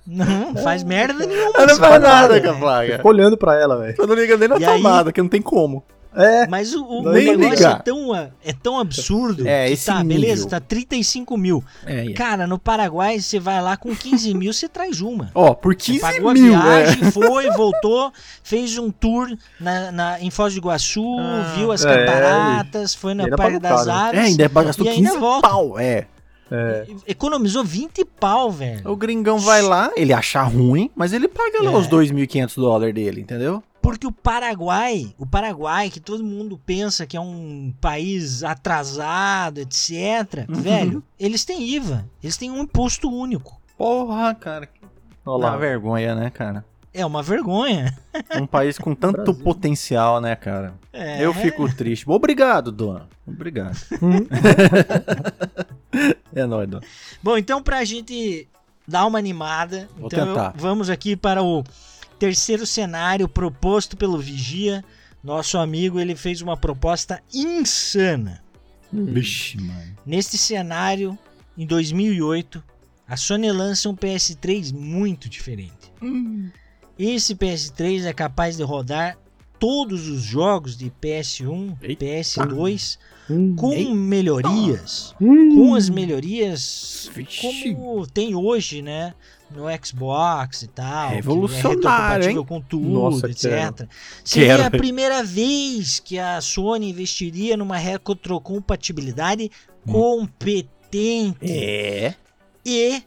não faz merda nenhuma. Não essa faz nada com a placa. Olhando pra ela, velho. Eu não liga nem na E aí- tomada, que não tem como. É, Mas o, o negócio ligar. é tão, é tão absurdo É, esse tá, nível. beleza, tá 35 mil. É, é. Cara, no Paraguai, você vai lá com 15 mil, você traz uma. Ó, por Você 15 pagou mil, a é. viagem, foi, voltou, fez um tour na, na- em Foz do Iguaçu, Ah, viu as é, cataratas, foi na Praia pagou das. Aves. É, ainda gastou e ainda 15 volta. pau, é. é. Economizou 20 pau, velho. O gringão vai lá, ele acha ruim, mas ele paga lá É. os 2.500 dólares dele, entendeu? Porque o Paraguai, o Paraguai, que todo mundo pensa que é um país atrasado, etc., Uhum. velho, eles têm IVA, eles têm um imposto único. Porra, cara. Olha lá. vergonha, né, cara? É uma vergonha. Um país com tanto Brasil. potencial, né, cara? É. Eu fico triste. Obrigado, Duan. Obrigado. Hum. é nóis, Duan. Bom, então pra gente dar uma animada, Vou então tentar. eu- vamos aqui para o terceiro cenário proposto pelo Vigia. Nosso amigo, ele fez uma proposta insana. Vixe, mano. Neste cenário, em 2008, a Sony lança um PS3 muito diferente. Esse PS3 é capaz de rodar todos os jogos de PS1, Eita. PS2 Hum. com Eita. melhorias, Hum. com as melhorias Vixe. como tem hoje, né? No Xbox e tal. que Revolucionário, é hein? com tudo, Nossa, etc. quero. Seria Quero. a primeira vez que a Sony investiria numa retrocompatibilidade competente. É. E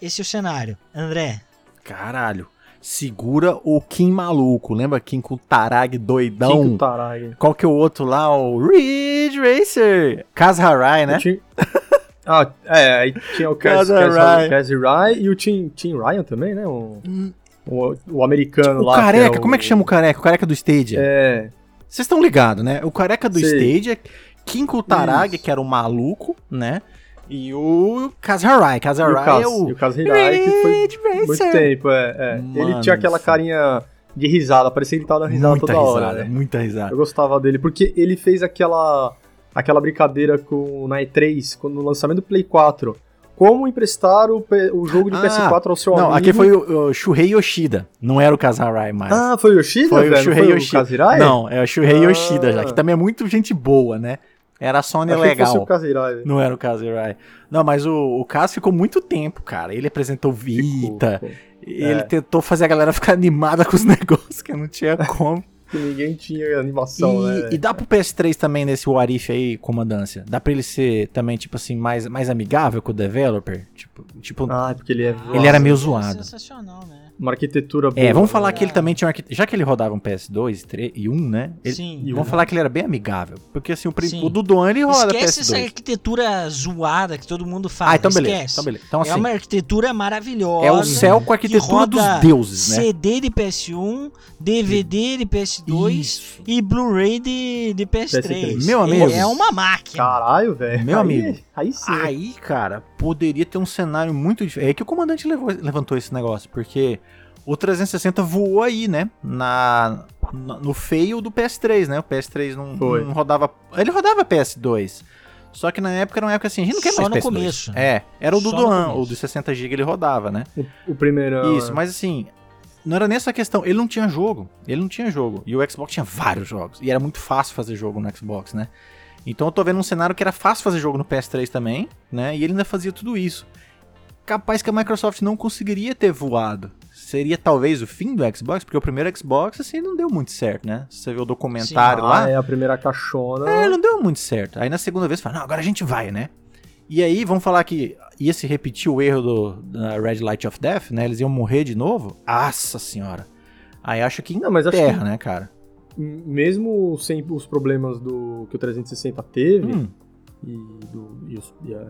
esse é o cenário. André, Caralho. Segura o Kim maluco. Lembra Kim com o Tarag doidão? Kiko Tarag. Qual que é o outro lá? O Ridge Racer. Kaz Harai, né? Tinha- Ah, é, aí tinha o. Kaz Rai e o Tim, Tim Ryan também, né? O, Hum. o, o americano O lá. careca, é o- como é que chama o careca? O careca do Stadia. É, Vocês estão ligados, né? O careca do Sei. Stadia, Kim Kutaragi, Isso. que era o maluco, né? E o Kazarai. e o Kazarai Kaz, é o... e o Kaz Hirai, que foi Ridge muito Racer. tempo, é. é. Ele tinha aquela carinha de risada, parecia que ele tava dando risada Muita toda hora. risada, né? muita risada. Eu gostava dele, porque ele fez aquela aquela brincadeira com na E3, quando, no lançamento do Play 4. Como emprestar o, o jogo de Ah, PS4 ao seu Não, amigo. aqui foi o, o Shuhei Yoshida, não era o Kazarai mais. Ah, foi o Yoshida, Foi o velho? Shuhei Não Yoshida. Kazirai? Não, é o Shuhei Ah. Yoshida já, que também é muito gente boa, né? Era a Sony Achei que legal. fosse o Kazirai. Não era o Kazirai. Não, mas o, o Kaz ficou muito tempo, cara. Ele apresentou Vita, Ficou, ele É. tentou fazer a galera ficar animada com os negócios, que não tinha como. que ninguém tinha animação, e, né? e dá pro PS3 também nesse What If aí, comandância? Dá pra ele ser também, tipo assim, mais, mais amigável com o developer? Tipo, tipo Ah, porque ele é Ele era meio é zoado. sensacional, né? Uma arquitetura boa. é, vamos falar que ele também tinha um arquiteto. Já que ele rodava um PS2 3 e 1, né? Ele- Sim. E vamos falar que ele era bem amigável. Porque assim, o, Sim. o do Duan ele roda Esquece essa PS2. arquitetura zoada que todo mundo fala. Ah, então beleza. Esquece. Então beleza. Então é assim, uma arquitetura maravilhosa. é o céu com a arquitetura dos deuses, né? CD de PS1, DVD de PS2 Isso. e Blu-ray de, de PS3. PS3. Meu amigo. É uma máquina. Caralho, velho. Meu Aí- amigo. Aí sim. Aí, cara, poderia ter um cenário muito diferente. É que o comandante levou- levantou esse negócio, porque o 360 voou aí, né? Na, na- no feio do PS3, né? O PS3 não, não rodava. Ele rodava PS2. Só que na época era uma época assim, a gente não quer Só mais no PS2. começo. É, era o do começo. o do 60 GB ele rodava, né? O, o primeiro. Isso, mas assim, não era nessa questão. Ele não tinha jogo. Ele não tinha jogo. E o Xbox tinha vários jogos. E era muito fácil fazer jogo no Xbox, né? Então eu tô vendo um cenário que era fácil fazer jogo no PS3 também, né? E ele ainda fazia tudo isso. Capaz que a Microsoft não conseguiria ter voado. Seria talvez o fim do Xbox, porque o primeiro Xbox, assim, não deu muito certo, né? Você vê o documentário Ah, lá. é a primeira caixona. É, não deu muito certo. Aí na segunda vez fala, não, agora a gente vai, né? E aí, vamos falar que ia se repetir o erro do da Red Light of Death, né? Eles iam morrer de novo? Nossa senhora. Aí acho que Não, mas acho terra, que né, cara? mesmo sem os problemas do que o 360 teve Hum, e, do- e os- e a,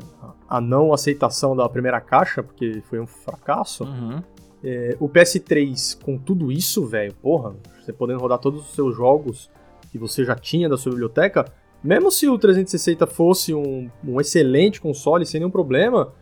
a não aceitação da primeira caixa, porque foi um fracasso, uhum. É, o PS3 com tudo isso, velho, porra, você podendo rodar todos os seus jogos que você já tinha da sua biblioteca, mesmo se o 360 fosse um, um excelente console sem nenhum problema,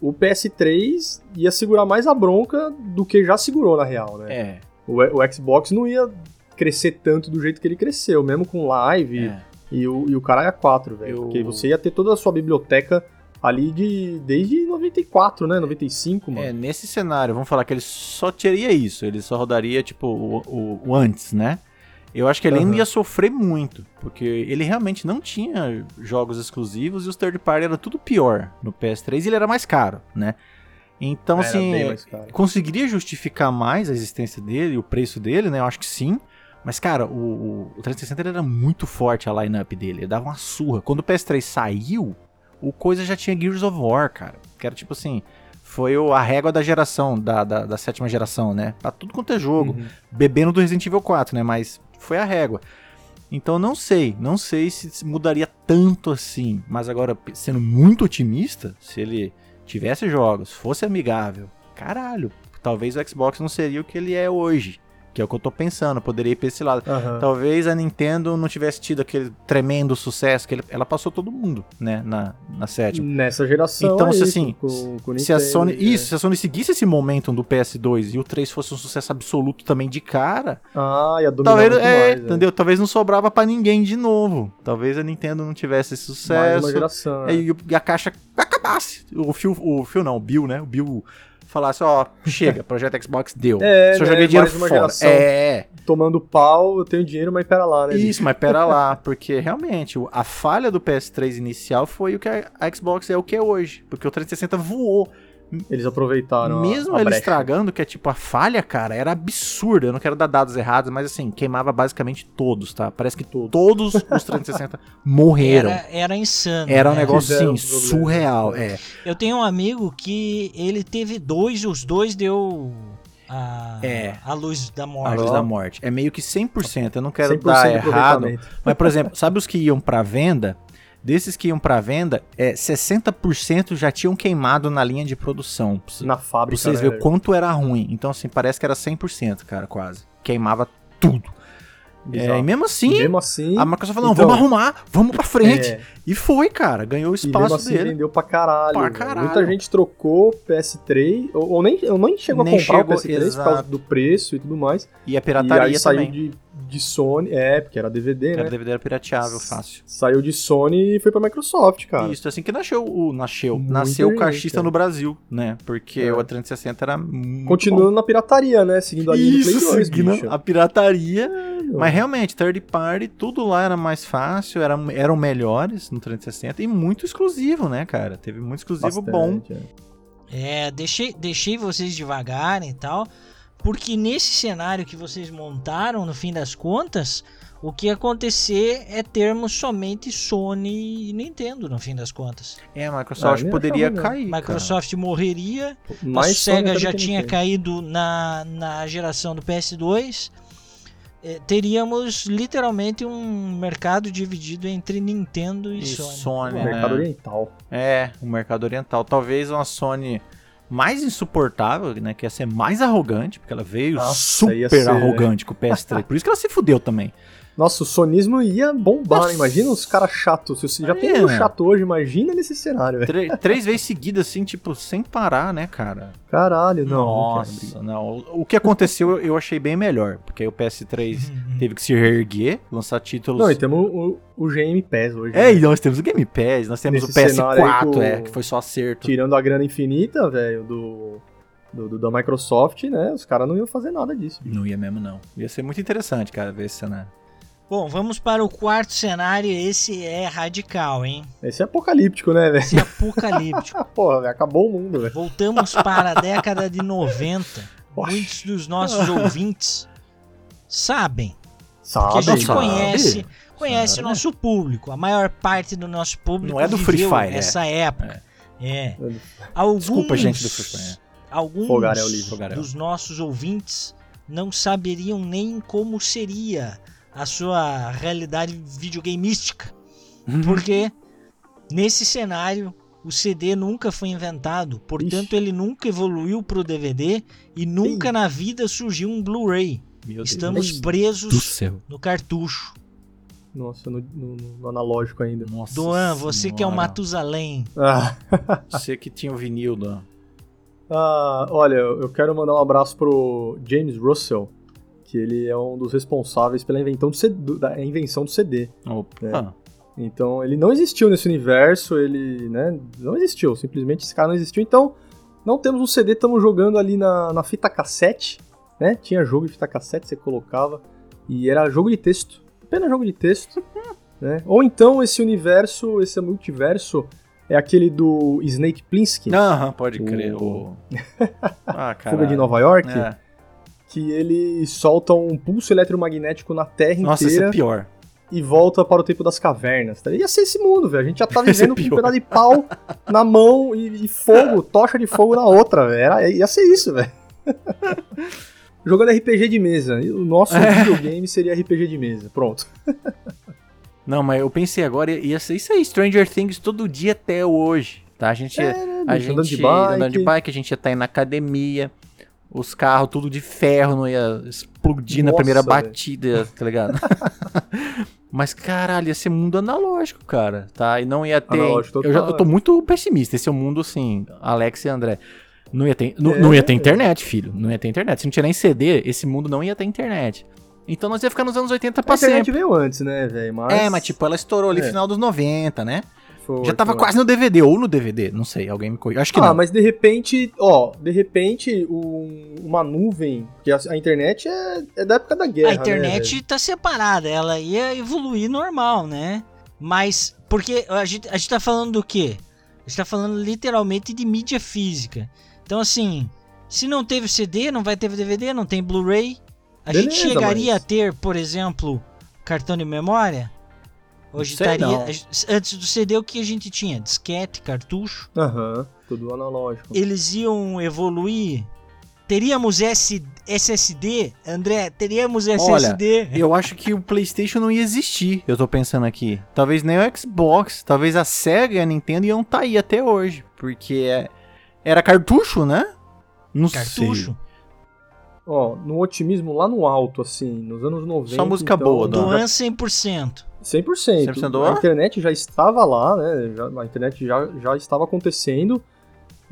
o PS3 ia segurar mais a bronca do que já segurou na real, né? É, O, o Xbox não ia crescer tanto do jeito que ele cresceu, mesmo com live é. e, o, e o cara é 4, velho. Eu- Porque você ia ter toda a sua biblioteca ali de desde 94, né? 95, mano. É, nesse cenário, vamos falar que ele só teria isso, ele só rodaria, tipo, o, o- o antes, né? Eu acho que ele ainda Aham. ia sofrer muito, porque ele realmente não tinha jogos exclusivos e os third party era tudo pior no PS3 e ele era mais caro, né? Então, Era assim, bem mais caro. conseguiria justificar mais a existência dele, o preço dele, né? Eu acho que sim. Mas, cara, o, o, o 360 ele era muito forte a lineup dele. Ele dava uma surra. Quando o PS3 saiu, o coisa já tinha Gears of War, cara. Que era tipo assim. Foi o- a régua da geração, da, da, da sétima geração, né? Pra tudo quanto é jogo. Uhum. Bebendo do Resident Evil 4, né? Mas foi a régua. Então não sei, não sei se mudaria tanto assim. Mas agora, sendo muito otimista, se ele tivesse jogos, fosse amigável, caralho, talvez o Xbox não seria o que ele é hoje. Que é o que eu tô pensando, poderia ir pra esse lado. Aham. Talvez a Nintendo não tivesse tido aquele tremendo sucesso que ele- ela passou todo mundo, né, na, na sétima. Nessa geração. Então, se assim, com, com Se a Sony, é. isso, se a Sony seguisse esse momentum do PS2 e o 3 fosse um sucesso absoluto também de cara, Ah, ia dominar talvez, muito é, mais, né? entendeu? Talvez não sobrava pra ninguém de novo. Talvez a Nintendo não tivesse esse Mais sucesso. uma geração. É, E, o- e a caixa acabasse. O Phil, o Phil não, o Bill, né? O Bill falasse, ó, chega, projeto Xbox deu. É, Só né, joguei dinheiro fora. É, Tomando pau, eu tenho dinheiro, mas pera lá, né? isso, mas pera lá, porque realmente a falha do PS3 inicial foi o que a, a Xbox é o que é hoje, porque o 360 voou. Eles aproveitaram. a- Mesmo a ele brecha. estragando, que é tipo a falha, cara, era absurda. Eu não quero dar dados errados, mas assim, queimava basicamente todos, tá? Parece que todos os 360 morreram. Era, era insano. Era um né? negócio assim, surreal. É. Eu tenho um amigo que ele teve dois os dois deu a, É. a luz da A morte. luz Ó. da morte. É meio que 100%. Eu não quero 100% dar errado. Mas, por exemplo, sabe os que iam pra venda? Desses que iam pra venda, é, 60% já tinham queimado na linha de produção. Pra Na pra fábrica. vocês né, verem o quanto era ruim. Então, assim, parece que era 100%, cara, quase. Queimava tudo. É, e mesmo assim, mesmo assim. a Microsoft falou, não, então, vamos arrumar, vamos pra frente. é, E foi, cara, ganhou o e mesmo espaço assim dele. vendeu pra caralho. Pra caralho. Muita gente trocou PS3, ou, ou nem, eu nem chegou Nem a comprar o PS3 por exato. causa do preço e tudo mais. E a e pirataria aí saiu também. de, de Sony, é, porque era DVD, Era né? DVD era pirateável, fácil. Saiu de Sony e foi pra Microsoft, cara. Isso, assim que nasceu o nasceu, Muita nasceu o caixista cara. no Brasil, né? Porque É. o 360 era muito Continuando na pirataria, né? Seguindo a linha do Play Isso, 2, seguindo bicho. a pirataria. meu. Mas realmente, third party, tudo lá era mais fácil, eram, eram melhores no 360 e muito exclusivo, né, cara? Teve muito exclusivo bom. Bastante, é. É, deixei, deixei vocês devagarem e tal, porque nesse cenário que vocês montaram, no fim das contas, o que acontecer é termos somente Sony e Nintendo, no fim das contas. É, a Microsoft Ah, nem poderia não. cair. cara. Microsoft morreria, Mais a Sega já tinha Nintendo. caído na, na geração do PS2. eh, teríamos literalmente um mercado dividido entre Nintendo e, E Sony. Sony, né? Mercado Oriental. É, o mercado oriental. Talvez uma Sony mais insuportável, né? Que ia ser mais arrogante, porque ela veio Nossa, super ser, arrogante com o PS3. Por isso que ela se fudeu também. Nossa, o sonismo ia bombar, Nossa. né? Imagina os caras chatos. Se você já tem É. um chato hoje, imagina nesse cenário, velho. Trê- três vezes seguidas, assim, tipo, sem parar, né, cara? Caralho, não. não Nossa, não. O que aconteceu eu achei bem melhor, porque aí o PS3 Uhum. teve que se reerguer, lançar títulos. Não, e temos o, o GM Pass hoje. É, né? e nós temos o Game Pass, nós temos Nesse o cenário aí PS4, com- é, que foi só acerto. Tirando a grana infinita, velho, do, do, do- da Microsoft, né? Os caras não iam fazer nada disso. Não ia mesmo, não. Ia ser muito interessante, cara, ver esse cenário. Bom, vamos para o quarto cenário. Esse é radical, hein? Esse é apocalíptico, né, velho? Esse é apocalíptico. Ah, porra, acabou o mundo, velho. Voltamos para a década de 90. Oxe. Muitos dos nossos ouvintes sabem. Porque Sabe? a gente sabe. conhece, conhece Senhora. nosso público. A maior parte do nosso público Não é do Free viveu Fire, é. essa época. É. É. Alguns, Desculpa, gente do Free Fire. Alguns livre. Fogarel. dos nossos ouvintes não saberiam nem como seria a sua realidade videogameística. Uhum. Porque nesse cenário o CD nunca foi inventado, portanto Ixi. ele nunca evoluiu para o DVD e nunca Ih. na vida surgiu um Blu-ray. Deus Estamos do presos céu. no cartucho. Nossa, no, no- no analógico ainda. Nossa Doan, você que é o Senhora. Matusalém. Ah, Você que tinha o vinil, Doan. ah, olha, eu quero mandar um abraço pro James Russell, que ele é um dos responsáveis pela invenção do da invenção do CD. Opa. É. Então, ele não existiu nesse universo, ele, né, não existiu, simplesmente esse cara não existiu. Então, não temos um CD, estamos jogando ali na, na fita cassete, né? Tinha jogo de fita cassete, você colocava, e era jogo de texto, apenas jogo de texto, né? Ou então esse universo, esse multiverso, é aquele do Snake Plissken, Aham, pode crer. O- O... Ah. Fuga de Nova York, É. que ele solta um pulso eletromagnético na Terra Nossa, esse inteira é pior. e volta para o tempo das cavernas. Tá? Ia ser esse mundo, velho. A gente já tá vivendo com um pedaço de pau na mão e, e fogo, tocha de fogo na outra, velho. Ia ser isso, velho. Jogando RPG de mesa. O nosso É. videogame seria RPG de mesa. Pronto. Não, mas eu pensei agora, ia ser isso aí, Stranger Things todo dia até hoje, tá? A gente, É, a bicho, gente andando de bike. andando de bike, a gente ia estar indo na academia, os carros tudo de ferro, não ia explodir na Nossa, primeira velho. batida, tá ligado? mas caralho, ia ser mundo analógico, cara, tá? E não ia ter... Analógico eu, já, eu tô é. muito pessimista, esse é o mundo, assim, Alex e André. Não ia, ter, não, É. não ia ter internet, filho. Não ia ter internet. Se não tinha nem CD, esse mundo não ia ter internet. Então nós ia ficar nos anos 80 pra A internet sempre. veio antes, né, velho? Mas... É, mas tipo, ela estourou ali É. final dos 90, né? Foi, Já tava foi. quase no DVD, ou no DVD, não sei, alguém me corrigiu. Acho que Ah, não. mas de repente, ó, de repente, um- uma nuvem, que a, a internet é, é da época da guerra, A né, internet tá separada, ela ia evoluir normal, né? Mas, porque a gente, a gente tá falando do quê? A gente tá falando literalmente de mídia física. Então, assim, se não teve CD, não vai ter DVD, não tem Blu-ray. A gente Beleza, chegaria mas- a ter, por exemplo, cartão de memória? Hoje sei, estaria. não. Antes do CD, o que a gente tinha? Disquete, cartucho. Aham, tudo analógico. Eles iam evoluir. Teríamos S, SSD, André? Teríamos SSD. Eu acho que o PlayStation não ia existir, eu tô pensando aqui. Talvez nem o Xbox, talvez a Sega e a Nintendo iam tá aí até hoje. Porque é- era cartucho, né? Não Cartucho? sei. Ó, no otimismo lá no alto, assim, nos anos 90. Só música então, boa, Dom. Doan 100%. 100%. 100% do a ar? internet já estava lá, né? já- a internet já, já estava acontecendo.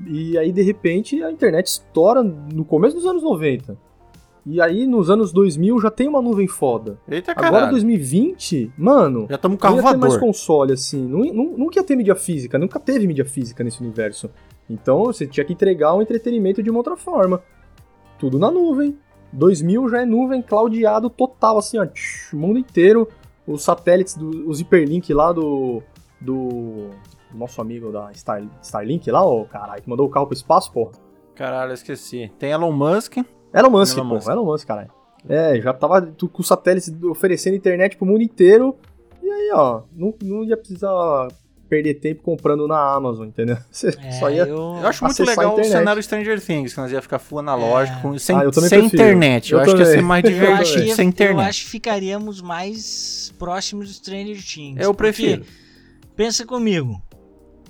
E aí, de repente, a internet estoura no começo dos anos 90. E aí, nos anos 2000, já tem uma nuvem foda. Eita, Agora, caralho. 2020, mano, Já estamos não carro ia ter mais console, assim. Não, não- nunca ia ter mídia física. Nunca teve mídia física nesse universo. Então, você tinha que entregar um entretenimento de uma outra forma. Tudo na nuvem. 2000 já é nuvem, claudiado total, assim, ó. tch, O mundo inteiro. Os satélites, do, os hiperlink lá do... Do nosso amigo da Star, Starlink lá, ô caralho, que mandou o carro pro espaço, porra. Caralho, esqueci. Tem Elon Musk. Elon Musk, Elon pô. Musk. Elon Musk, caralho. É, já tava com os satélites oferecendo internet pro mundo inteiro. E aí, ó, não, não ia precisar perder tempo comprando na Amazon, entendeu? Você É, só ia. eu, Eu acho muito legal o internet. cenário Stranger Things, que nós ia ficar full analógico, É. sem, Ah, eu também sem prefiro. internet. Eu, Eu acho que ia ser também. mais eu divertido sem eu internet. acho que ficaríamos mais próximos do Stranger Things. Eu porque, prefiro. Pensa comigo.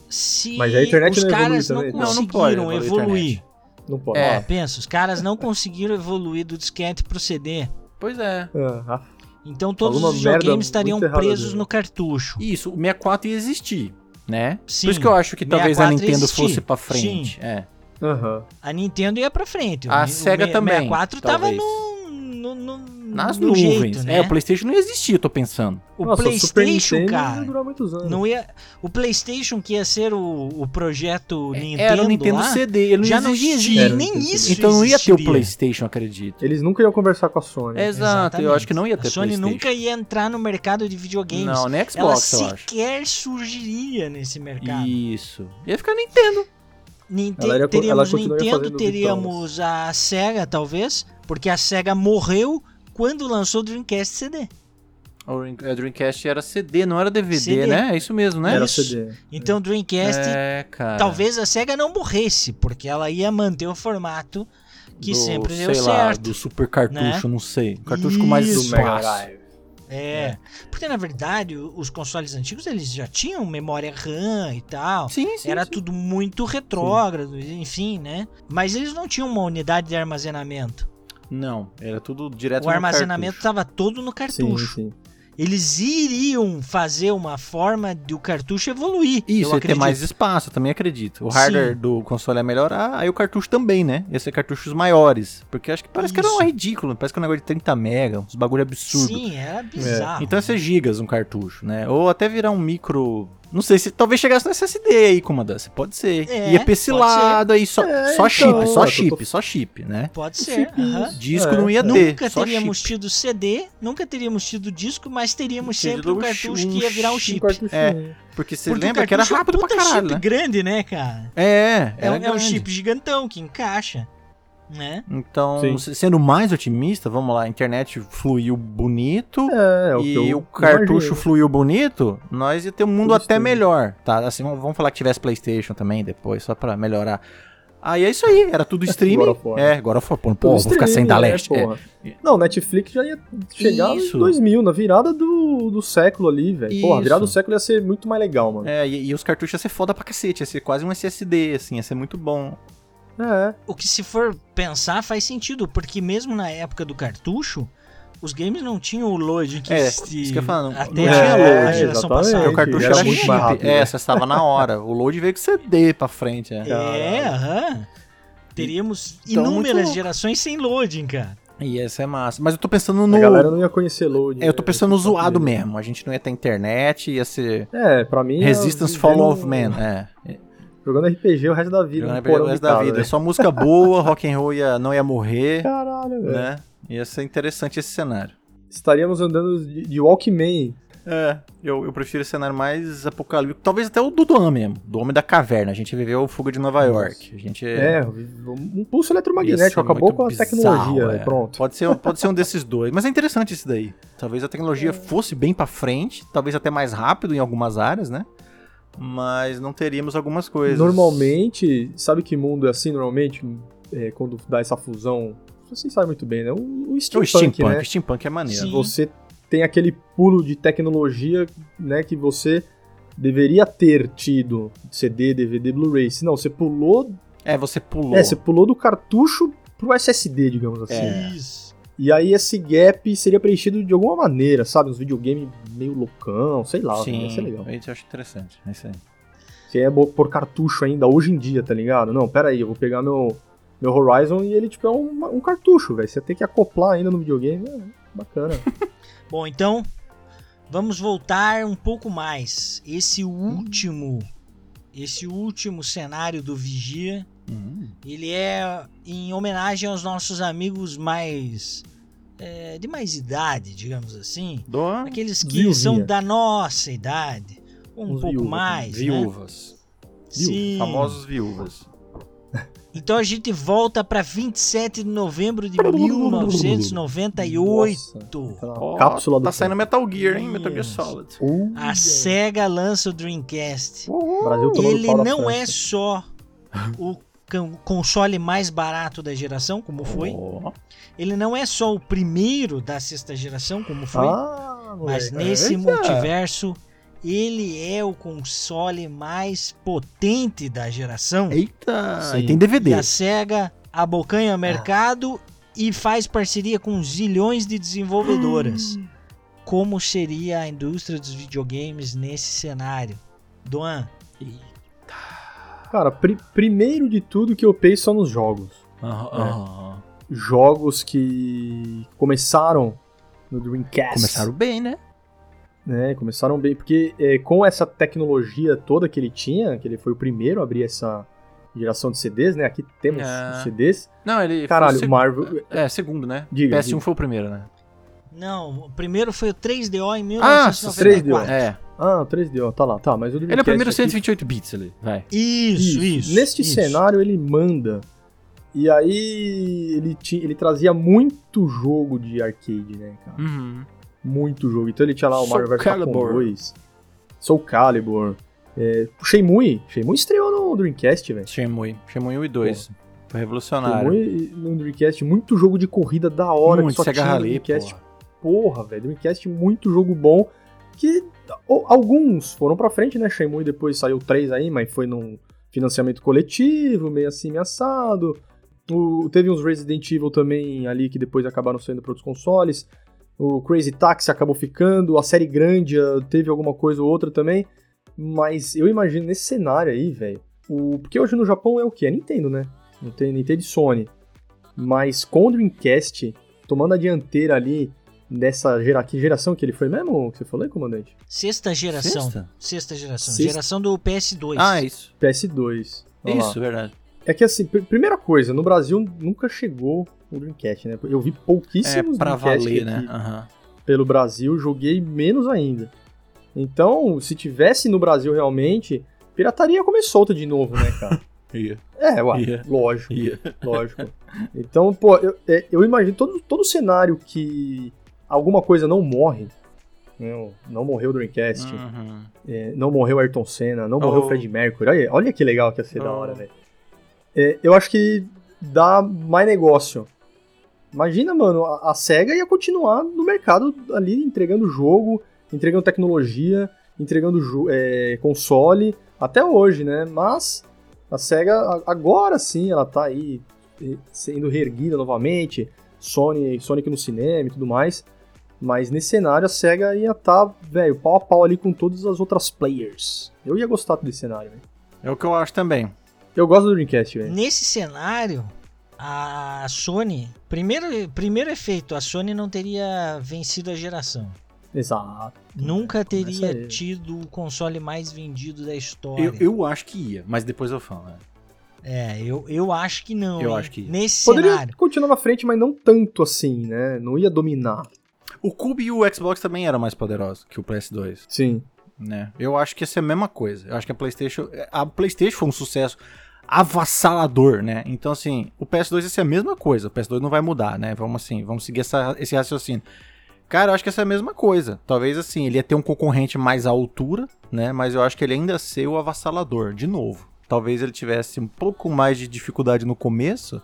Se Mas a internet os não caras não também, Não, não conseguiram pode evoluir a evoluir. Não pode. É. Ó, pensa, os caras não conseguiram evoluir do disquete pro CD. Pois é. Ah, Então todos Alguma os videogames estariam presos no cartucho. Isso, o 64 ia existir, né? Sim, Por isso que eu acho que talvez a 64 Nintendo existir. fosse pra frente. É. Aham. A Nintendo ia pra frente. A o, Sega o também, 64 tava talvez. no, no, no- Nas no nuvens. jeito, né? É, o PlayStation não ia existir, eu tô pensando. O Nossa, PlayStation, cara. Anos. Não ia, o PlayStation que ia ser o, o projeto Nintendo Era o Nintendo lá, CD, ele não já não ia existia. existir, Era o nem isso Então não ia ter o. PlayStation, acredito. Eles nunca iam conversar com a Sony. Exato, eu acho que não ia ter A Sony nunca ia entrar no mercado de videogames. Não, nem Ela Xbox, acho. sequer surgiria nesse mercado. Isso. Ia ficar Nintendo. Ninte- Ela teríamos ela Nintendo, teríamos a Sega, talvez, porque a Sega morreu quando lançou o Dreamcast CD. O é, Dreamcast era CD, não era DVD, CD. né? É isso mesmo, né? Era Isso. CD. Então o Dreamcast, É, cara. talvez a SEGA não morresse, porque ela ia manter o formato que Do, sempre deu sei lá, certo. do super cartucho, né? não sei. Cartucho com mais Isso. Do Mega espaço. Drive. É, porque na verdade os consoles antigos eles já tinham memória RAM e tal. Sim, sim. Era sim. tudo muito retrógrado, enfim, né? Mas eles não tinham uma unidade de armazenamento. Não, era tudo direto o no armazenamento estava todo no Sim, cartucho. sim. Eles iriam fazer uma forma de o cartucho evoluir. Isso, eu ia ter mais espaço, eu também acredito. O hardware Sim. do console ia melhorar, aí o cartucho também, né? Ia ser cartuchos maiores. Porque acho que parece que era Isso. um ridículo, parece que é um negócio de 30 mega, uns bagulho absurdo. Sim, era bizarro. Então ia ser gigas um cartucho, né? Ou até virar um micro. Não sei se talvez chegasse no SSD aí, comandância. Pode ser. É, ia pra esse lado aí, só, É, só então, chip, só tô- chip, só chip, né? Pode ser. aham. Disco É. não ia ter. Nunca só teríamos chip. tido CD, nunca teríamos tido disco, mas teríamos sempre um um cartucho chi- que ia virar um um chip. Um. É. Porque você Porque lembra que era é um rápido pra puta caralho, chip né? grande, né, cara? É, É, era um- é um chip gigantão que encaixa, né? Então, Sim. se- sendo mais otimista, vamos lá, a internet fluiu bonito. É, é o e o cartucho imagino. fluiu bonito, nós ia ter um mundo até melhor, tá? Assim, vamos falar que tivesse Playstation também depois, só pra melhorar. Aí é isso aí, era tudo streaming. God of War. É, agora for, pô, pô, vou ficar sem streaming, da né, leste. é. porra? Não, Netflix já ia chegar Isso. em 2000, na virada do, do século ali, velho. Porra, a virada do século ia ser muito mais legal, mano. É, e, e os cartuchos ia ser foda pra cacete, ia ser quase um SSD, assim, ia ser muito bom. É. O que se for pensar faz sentido, porque mesmo na época do cartucho, os games não tinham o load que É, existia isso que eu falo, até não a, tinha load, geração exatamente. passada. Porque o cartucho era era muito rápido, é, né? você estava na hora. O load veio com CD pra frente, é. É, aham. Teríamos Então, inúmeras gerações sem loading, cara. E essa é massa. Mas eu tô pensando no... A galera não ia conhecer load. É, eu tô né? pensando no eu zoado mesmo. A gente não ia ter internet, ia ser É, pra mim. Resistance é Fall vivendo- of Man. É. Jogando RPG o resto da vida. Jogando RPG o resto da vida. velho. Só música boa, rock and roll ia, não ia morrer, Caralho, velho. né? Ia ser interessante esse cenário. Estaríamos andando de, de Walkman. É, eu, eu prefiro esse cenário mais apocalíptico. Talvez até o do Duan mesmo, do Homem da Caverna. A gente viveu o Fuga de Nova York. A gente... É, um pulso eletromagnético. Acabou com a bizarro, tecnologia, é. Pronto. Pode ser, pode ser um desses dois. Mas é interessante esse daí. Talvez a tecnologia fosse bem pra frente, talvez até mais rápido em algumas áreas, né? Mas não teríamos algumas coisas. Normalmente, sabe que mundo é assim normalmente? É, quando dá essa fusão. Vocês sabem muito bem, né? O, o O steampunk, steampunk, né? o steampunk é maneiro. Sim. Você tem aquele pulo de tecnologia, né? Que você deveria ter tido CD, DVD, Blu-ray. Se não, você pulou. É, você pulou. É, você pulou do cartucho pro SSD, digamos assim. É. Isso. E aí esse gap seria preenchido de alguma maneira, sabe? Uns videogames meio loucão, sei lá. Sim, Ia ser legal. isso eu acho interessante. É isso aí. Se é por cartucho ainda, hoje em dia, tá ligado? Não, pera aí, eu vou pegar meu, meu Horizon e ele, tipo, é um, um cartucho, velho. Você tem que acoplar ainda no videogame, é bacana. Bom, então vamos voltar um pouco mais. Esse último, esse último cenário do Vigia, Hum. ele é em homenagem aos nossos amigos mais é, de mais idade, digamos assim, Doa aqueles que Viuvinha. são da nossa idade, um Uns pouco viúvas mais, né? viúvas. Sim. Famosos viúvas. Então a gente volta para 27 de novembro de 1998. Tá na Ó, cápsula do Tá saindo Metal Gear, hein? Metal Gear Solid. Uh, A Sega lança o Dreamcast. Brasil tomando Ele não é só o console mais barato da geração, como foi. Ó, Ele não é só o primeiro da sexta geração, como foi. Ah, mas moleque. nesse Eita. multiverso, ele é o console mais potente da geração. Eita! Sim. E tem DVD. E a SEGA abocanha o mercado e faz parceria com zilhões de desenvolvedoras. Como seria a indústria dos videogames nesse cenário? Doan, Cara, pri- primeiro de tudo que eu penso são nos jogos. Aham, aham. Jogos que começaram no Dreamcast. Começaram bem, né? né? Começaram bem, porque é, com essa tecnologia toda que ele tinha, que ele foi o primeiro a abrir essa geração de CDs, né? Aqui temos É. os CDs. Não, ele. foi o Caralho, seg- Marvel. É, segundo, né? Diga, PS1 diga. foi o primeiro, né? Não, o primeiro foi o 3DO em Ah, 1994. É. Ah, o 3D, ó, tá lá, tá, mas o Ele é o primeiro Dreamcast aqui- 128 bits ali, vai. Isso, isso. Neste isso. cenário ele manda. E aí ele, ti- ele trazia muito jogo de arcade, né, cara? Uhum. muito jogo. Então ele tinha lá o Mario vs Capcom Calibur. 2, Soul Calibur, é, Shenmue. Shenmue estreou no Dreamcast, velho. Shenmue. Shenmue 1 e 2. Foi revolucionário. Shenmue no Dreamcast, muito jogo de corrida da hora Muito que só tinha no ali, Dreamcast. porra. Porra, velho, Dreamcast muito jogo bom que alguns foram pra frente, né? Shenmue depois saiu 3 aí, mas foi num financiamento coletivo, meio assim, meio assado. O- teve uns Resident Evil também ali que depois acabaram saindo para outros consoles. O Crazy Taxi acabou ficando, a série grande ah, teve alguma coisa ou outra também. Mas eu imagino nesse cenário aí, velho. Porque hoje no Japão é o que? É Nintendo, né? Tem Nintendo e Sony. Mas com o Dreamcast tomando a dianteira ali dessa gera... que geração que ele foi mesmo? Que você falou aí, comandante? Sexta geração. Sexta? Sexta geração. Sexta. Geração do PS2. Ah, isso. PS2. Olha lá. Isso, verdade. É que assim, pr- primeira coisa, no Brasil nunca chegou o Dreamcast, né? Eu vi É, pouquíssimos pra Dreamcast valer, aqui né? Aham. pelo Brasil, joguei menos ainda. Então, se tivesse no Brasil realmente, pirataria ia comer solta de novo, né, cara? Ia, É, ué, Ia. lógico, ia. lógico. Então, pô, eu, é, eu imagino todo, todo cenário que alguma coisa não morre, né, não morreu o Dreamcast, Uhum. é, não morreu o Ayrton Senna, não morreu o Oh. Fred Mercury. Olha, olha que legal que ia ser da Oh. hora, velho. É, eu acho que dá mais negócio. Imagina, mano, a, a SEGA ia continuar no mercado ali entregando jogo, entregando tecnologia, entregando é, console, até hoje, né? Mas a SEGA agora sim ela tá aí eh, sendo reerguida novamente, Sony, Sonic no cinema e tudo mais. Mas nesse cenário a SEGA ia tá, velho, pau a pau ali com todas as outras players. Eu ia gostar desse cenário, velho. É o que eu acho também. Eu gosto do Dreamcast, velho. Nesse cenário, a Sony. Primeiro, primeiro efeito, a Sony não teria vencido a geração. Exato. Nunca teria aí. tido o console mais vendido da história. Eu, eu acho que ia, mas depois eu falo. né? É, eu, eu acho que não. Eu hein? acho que- Nesse Poderia cenário. continuar na frente, mas não tanto assim, né? Não ia dominar. O Cube e o Xbox também eram mais poderosos que o PS2, Sim. né? Eu acho que ia ser a mesma coisa. Eu acho que a PlayStation, a PlayStation foi um sucesso avassalador, né? Então assim, o PS2 ia ser a mesma coisa. O PS2 não vai mudar, né? Vamos assim, vamos seguir essa- esse raciocínio. Cara, eu acho que essa é a mesma coisa. Talvez assim, ele ia ter um concorrente mais à altura, né? Mas eu acho que ele ainda ia ser o avassalador, de novo. Talvez ele tivesse um pouco mais de dificuldade no começo.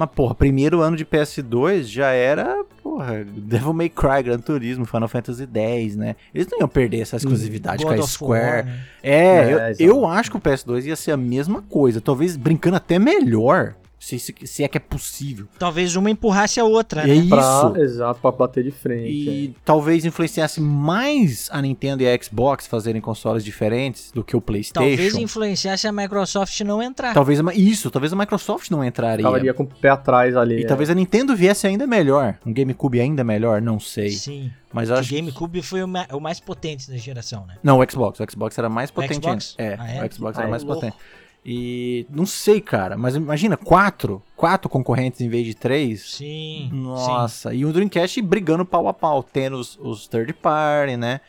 Mas, porra, primeiro ano de PS2 já era, porra, Devil May Cry, Gran Turismo, Final Fantasy X, né? Eles não iam perder essa exclusividade God com a Square. War, né? É, É, eu, eu acho que o PS2 ia ser a mesma coisa. Talvez brincando até melhor. Se, se, se é que é possível. Talvez uma empurrasse a outra, É né? isso. Pra, exato, pra bater de frente. é. E talvez influenciasse mais a Nintendo e a Xbox fazerem consoles diferentes do que o PlayStation. Talvez influenciasse a Microsoft não entrar. Talvez a- isso, talvez a Microsoft não entraria. Ficaria com o pé atrás ali. E é. talvez a Nintendo viesse ainda melhor. Um GameCube ainda melhor, não sei. Sim. Mas eu O acho que- GameCube foi o, ma- o mais potente da geração, né? Não, o Xbox. O Xbox era mais potente Xbox? É, Ah, é? o Xbox era é mais louco. potente. E não sei, cara, mas imagina, quatro, quatro concorrentes em vez de três. Sim. sim. Nossa, e o Dreamcast brigando pau a pau, tendo os, os third party, né?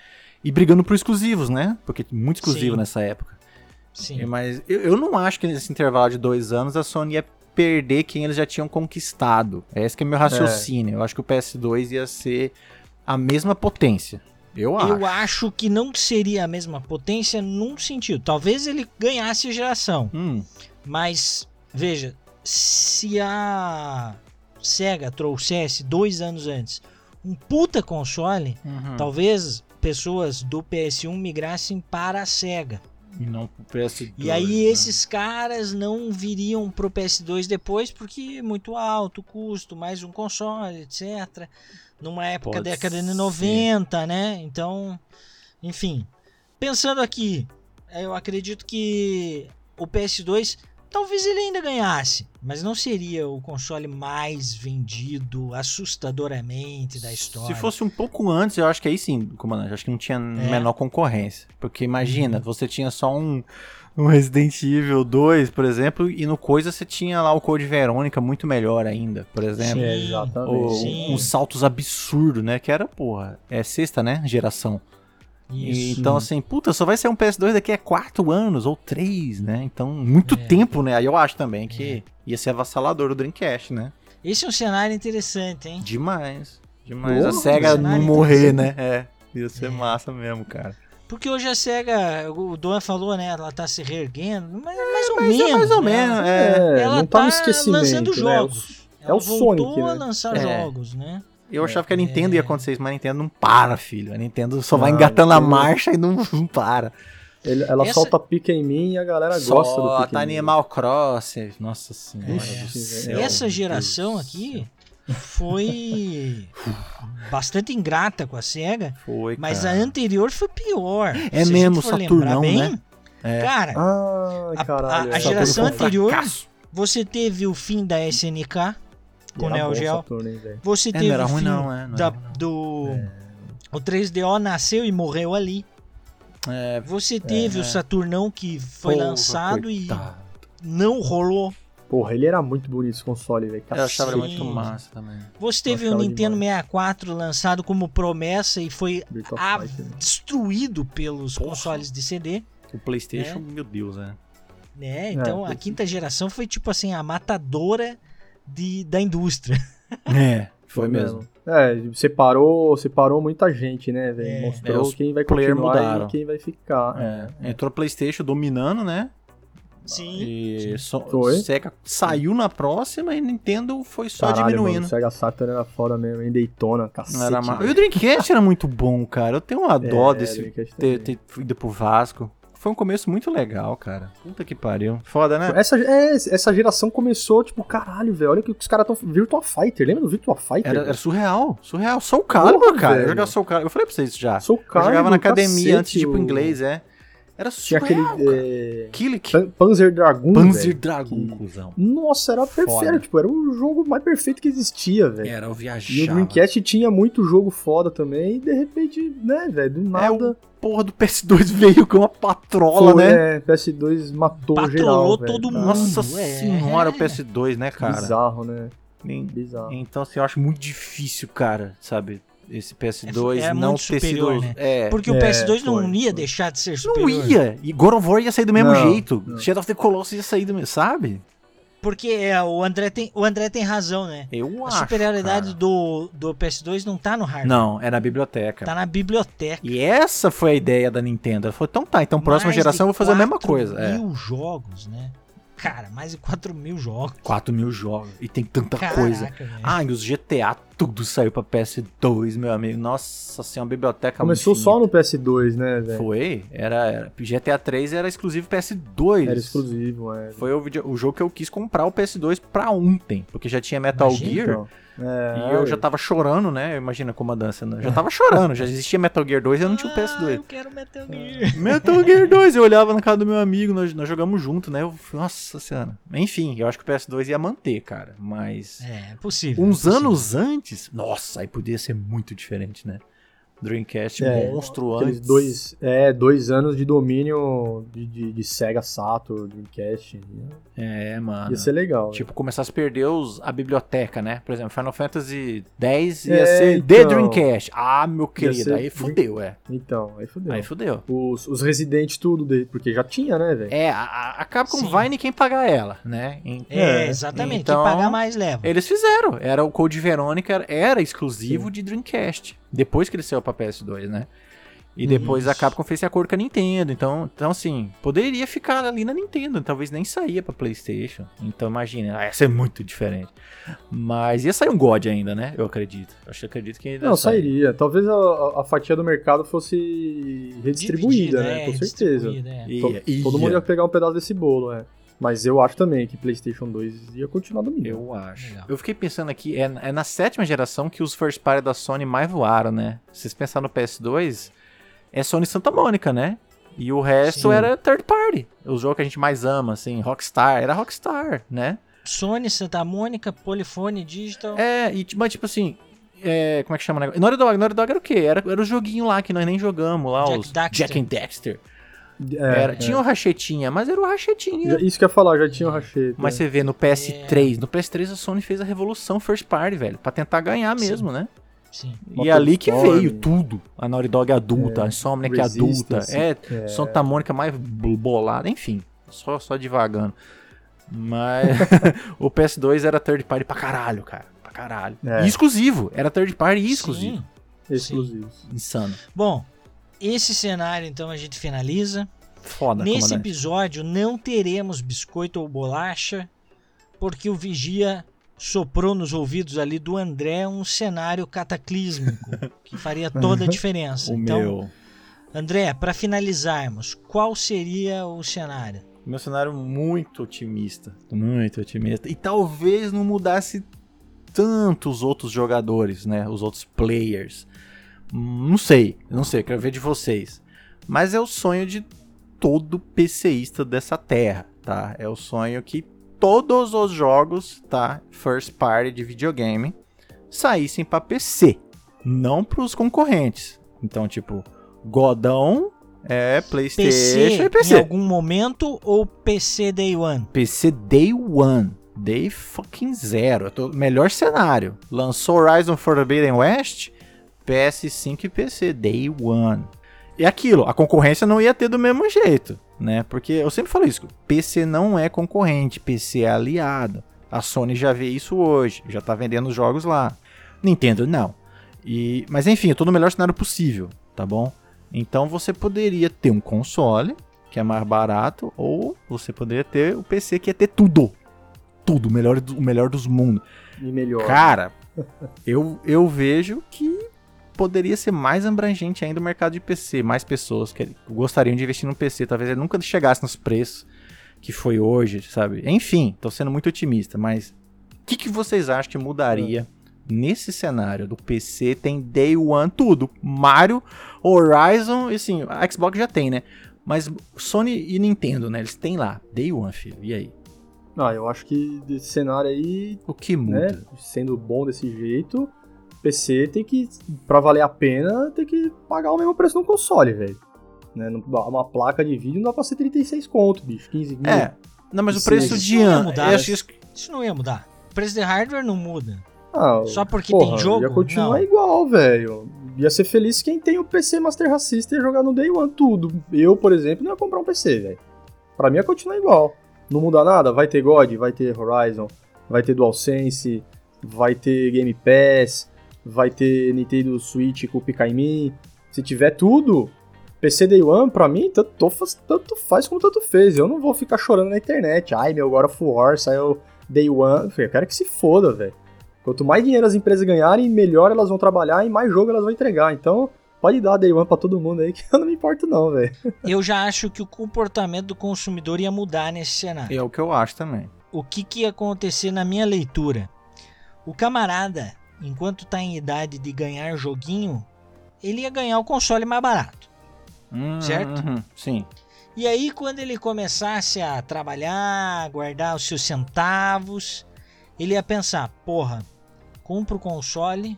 E brigando por exclusivos, né? Porque muito exclusivo Sim. nessa época. Sim. Mas eu, eu não acho que nesse intervalo de dois anos a Sony ia perder quem eles já tinham conquistado. Esse que é meu raciocínio. Eu acho que o PS2 ia ser a mesma potência. Eu acho. Eu acho que não seria a mesma potência num sentido. Talvez ele ganhasse geração. Hum, Mas, veja, se a SEGA trouxesse dois anos antes um puta console, uhum. talvez pessoas do PS1 migrassem para a SEGA. E não pro PS2. E aí né? esses caras não viriam pro PS2 depois porque é muito alto o custo, mais um console, etc. Numa época Pode década de ser. 90, né? Então, enfim, pensando aqui, eu acredito que o PS2 talvez ele ainda ganhasse, mas não seria o console mais vendido assustadoramente da história. Se fosse um pouco antes, eu acho que aí sim, comandante. Acho que não tinha É. menor concorrência. Porque imagina, Uhum. você tinha só um, um Resident Evil 2, por exemplo, e no Coisa você tinha lá o Code Verônica muito melhor ainda, por exemplo. É, Sim. exatamente. Ou Sim. uns saltos absurdos, né? Que era, porra, é sexta, né? Geração. Isso. Então, assim, puta, só vai ser um PS2 daqui a quatro anos ou três, né? Então, muito É. tempo, né? Aí eu acho também que ia ser avassalador o Dreamcast, né? Esse é um cenário interessante, hein? Demais. Demais a Porra, SEGA não morrer, né? É. Ia ser É. massa mesmo, cara. Porque hoje a SEGA, o Doan falou, né? Ela tá se reerguendo, mas mais ou Mas menos. é mais ou né? menos, é. É, Ela não tá no tá esquecimento. lançando né? jogos. É Ela o Sonic, voltou a né? lançar É. jogos, né? Eu achava que a Nintendo É. ia acontecer isso, mas a Nintendo não para, filho. A Nintendo só vai Não, engatando a Nintendo- marcha e não, não para. Ele- ela Essa- solta pica em mim e a galera gosta do Só pica tá em mim. Animal Cross. Nossa senhora Ixi, do velho. céu. Essa geração aqui foi bastante ingrata com a SEGA. Foi, mas a anterior foi pior. É Se a mesmo, Saturnão, lembrar né? É. Cara, Ah, A- caralho. a- a é. geração anterior- fracasso. você teve o fim da SNK com o Era Neo Geo. Saturno. Você É, teve não era o ruim fim não, é. Não da- não. do... O 3DO nasceu e morreu ali. É, Você teve o Saturnão que foi porra, lançado coitado. e não rolou. Porra, ele era muito bonito esse console, velho. Eu achava ele muito massa também. Você teve o achava Nintendo demais. 64 lançado como promessa e foi a- né? destruído pelos Porra. consoles de CD. O PlayStation, É. meu Deus, é. Né? Então a foi- quinta geração foi tipo assim, a matadora de, da indústria. É, foi mesmo. É, separou, separou muita gente, né, velho? É. Mostrou É, quem vai continuar mudaram. e quem vai ficar. É. Entrou o PlayStation dominando, né? Sim. E só, Foi. Sega saiu na próxima e Nintendo foi só Caralho, diminuindo. Mano, o Sega Saturn era foda mesmo, em Daytona, cacete. Era ma-. E o Dreamcast era muito bom, cara. Eu tenho uma dó É, desse ter, ter ido pro Vasco. Foi um começo muito legal, cara. Puta que pariu. Foda, né? Essa, é, essa geração começou, tipo, caralho, velho, olha o que os caras estão... Virtua Fighter, lembra do Virtua Fighter? Era, era surreal, surreal. Soul Calibur, Porra, cara. Eu jogava Soul Calibur. Eu falei pra vocês já. Soul eu Calibur, jogava na academia cacete, antes de ir pro o- inglês, é. Era Tinha surreal, aquele... cara. É... Killick. Pan- Panzer Dragoon, Panzer velho. Dragon, que- cuzão. Nossa, era Foda. perfeito, tipo, era o jogo mais perfeito que existia, velho. Era o E o viajava. Dreamcast tinha muito jogo foda também, e de repente, né, velho, do nada... Porra do PS2 veio com uma patrola, foi, né? é, PS2 matou Patrolou geral, velho. todo mundo. Nossa é. senhora, o PS2, né, cara? Bizarro, né? Nem- Bizarro. Então, assim, eu acho muito difícil, cara, sabe? Esse PS2 É- é não ter superior, sido. né? É. Porque o É, PS2 não foi, ia foi. deixar de ser Não superior. ia. E God of War ia sair do mesmo Não, jeito. não. Shadow of the Colossus ia sair do mesmo, sabe? Porque é, o, André tem, o André tem razão, né? Eu A acho. superioridade cara. do, do PS2 não tá no hardware. Não, é na biblioteca. Tá na biblioteca. E essa foi a ideia da Nintendo. Ela falou, então tá, então próxima Mais geração eu vou fazer a mesma 4 coisa. É. mil jogos, né? Cara, mais de 4 mil jogos. 4 mil jogos. E tem tanta Caraca, coisa. velho. Ah, e os GTA, tudo saiu pra PS2, meu amigo. Nossa senhora, uma biblioteca Começou só no PS2, né, velho? Foi, era, era. GTA 3 era exclusivo PS2. Era exclusivo, é. Foi o, vídeo- o jogo que eu quis comprar o PS2 pra ontem. Porque já tinha Metal Imagina, Gear. Então, é, E eu já tava chorando, né? Imagina como a dança. Né? Já tava chorando, já existia Metal Gear 2 e eu não tinha o Ah, PS2. eu quero Metal Gear. Metal Gear 2, eu olhava na casa do meu amigo, nós, nós jogamos junto, né? Eu, nossa senhora. Enfim, eu acho que o PS2 ia manter, cara. Mas. É, é possível. Uns é possível. anos antes, nossa, aí podia ser muito diferente, né? Dreamcast, É, monstro antes. dois, é, dois anos de domínio de, de, de Sega Saturn, Dreamcast. É, mano. Ia ser legal. Tipo, começasse a perder os, a biblioteca, né? Por exemplo, Final Fantasy X ia É, ser The então. Dreamcast. Ah, meu querido, ser aí fudeu, é. Então, aí fodeu. Aí fudeu. Os, os Resident tudo, de- porque já tinha, né, velho? É, a, a- a Capcom Sim. vai nem quem pagar ela, né? Em- É, exatamente. então- Quem pagar mais leva. Eles fizeram. Era o Code Verônica, era, era exclusivo de Dreamcast. Depois que ele saiu pra PS2, né? E depois a Isso. Capcom fez esse acordo com a Nintendo. Então, então, assim, poderia ficar ali na Nintendo. Talvez nem saía pra PlayStation. Então, imagina, ah, ia ser muito diferente. Mas ia sair um God ainda, né? Eu acredito. Eu acho que acredito que ainda Não, sai. sairia. Talvez a, a- a fatia do mercado fosse redistribuída, Dividida, né? é, Com certeza. é. Ia, ia. Todo mundo ia pegar um pedaço desse bolo, é. Mas eu acho também que PlayStation 2 ia continuar dominando. Eu acho. Legal. Eu fiquei pensando aqui, é, é na sétima geração que os first party da Sony mais voaram, né? Se vocês pensarem no PS2, é Sony Santa Mônica, né? E o resto Sim. era third party. O jogo que a gente mais ama, assim, Rockstar, era Rockstar, né? Sony, Santa Mônica, Polifone, Digital. É, e, mas tipo assim, é, como é que chama o negócio? Naughty Dog, Naughty Dog era o quê? Era, era o joguinho lá que nós nem jogamos lá, Jack os Daxter. Jack and Dexter. É, Era, é. Tinha o Rachetinha, mas era o Rachetinha. Isso que eu ia falar, já tinha o Racheta. Mas você vê no PS3, no PS3 a Sony fez a revolução first party, velho, pra tentar ganhar Sim. mesmo, né? Sim. E Motor ali que Storm. veio tudo. A Naughty Dog adulta, É, a Insomniac adulta, é, é. Santa Mônica mais bolada, enfim, só, só devagando. Mas o PS2 era third party pra caralho, cara. Pra caralho. É. E exclusivo, era third party e exclusivo. Sim. Exclusivos. Insano. Bom, esse cenário então a gente finaliza. Foda, Nesse comandante. episódio não teremos biscoito ou bolacha, porque o Vigia soprou nos ouvidos ali do André um cenário cataclísmico que faria toda a diferença. O então, meu. André, para finalizarmos, qual seria o cenário? Meu cenário muito otimista. Muito otimista. E talvez não mudasse tanto os outros jogadores, né? Os outros players. Não sei, não sei, quero ver de vocês. Mas é o sonho de todo PCista dessa terra, tá? É o sonho que todos os jogos, tá? First party de videogame saíssem para PC, não para os concorrentes. Então, tipo, Godão é PlayStation PC, e PC. em algum momento ou PC Day One? PC Day One. Day fucking zero. Tô- Melhor cenário. Lançou Horizon Forbidden West, PS5 e PC Day One. E aquilo, a concorrência não ia ter do mesmo jeito, né? Porque eu sempre falo isso, PC não é concorrente, PC é aliado. A Sony já vê isso hoje, já tá vendendo os jogos lá. Nintendo não. E, mas enfim, eu tô no melhor cenário possível, tá bom? Então você poderia ter um console, que é mais barato, ou você poderia ter o PC que ia ter tudo. Tudo, o melhor, do- o melhor dos mundos. E melhor. Cara, eu, eu vejo que poderia ser mais abrangente ainda o mercado de PC. Mais pessoas que gostariam de investir no PC. Talvez ele nunca chegasse nos preços que foi hoje, sabe? Enfim, tô sendo muito otimista, mas o que, que vocês acham que mudaria nesse cenário do PC? Tem Day One tudo. Mario, Horizon, e assim, a Xbox já tem, né? Mas Sony e Nintendo, né? Eles têm lá. Day One, filho. E aí? Ah, eu acho que desse cenário aí, O que muda? né, sendo bom desse jeito, PC tem que, pra valer a pena, tem que pagar o mesmo preço no console, velho. Né, uma placa de vídeo não dá pra ser 36 conto, bicho, 15 mil. É. Não, mas o preço Isso de não ia ano. mudar, acho isso Isso não ia mudar. O preço de hardware não muda. Ah, Só porque porra, tem jogo? Ia continuar Não. igual, velho. Ia ser feliz quem tem o PC Master Race System e jogar no Day One tudo. Eu, por exemplo, não ia comprar um PC, velho. Pra mim ia continuar igual. Não muda nada, vai ter God, vai ter Horizon, vai ter DualSense, vai ter Game Pass, vai ter Nintendo Switch com o Pikmin. Se tiver tudo, PC Day One, pra mim, tanto, faz- tanto faz como tanto fez. Eu não vou ficar chorando na internet. Ai, meu, agora Full War saiu Day One. Eu quero que se foda, velho. Quanto mais dinheiro as empresas ganharem, melhor elas vão trabalhar e mais jogo elas vão entregar. Então, pode dar Day One pra todo mundo aí, que eu não me importo não, velho. Eu já acho que o comportamento do consumidor ia mudar nesse cenário. é o que eu acho também. O que, que ia acontecer na minha leitura? O camarada, enquanto tá em idade de ganhar joguinho, ele ia ganhar o console mais barato. Certo? Uhum, sim. E aí, quando ele começasse a trabalhar, guardar os seus centavos, ele ia pensar: porra, compro o console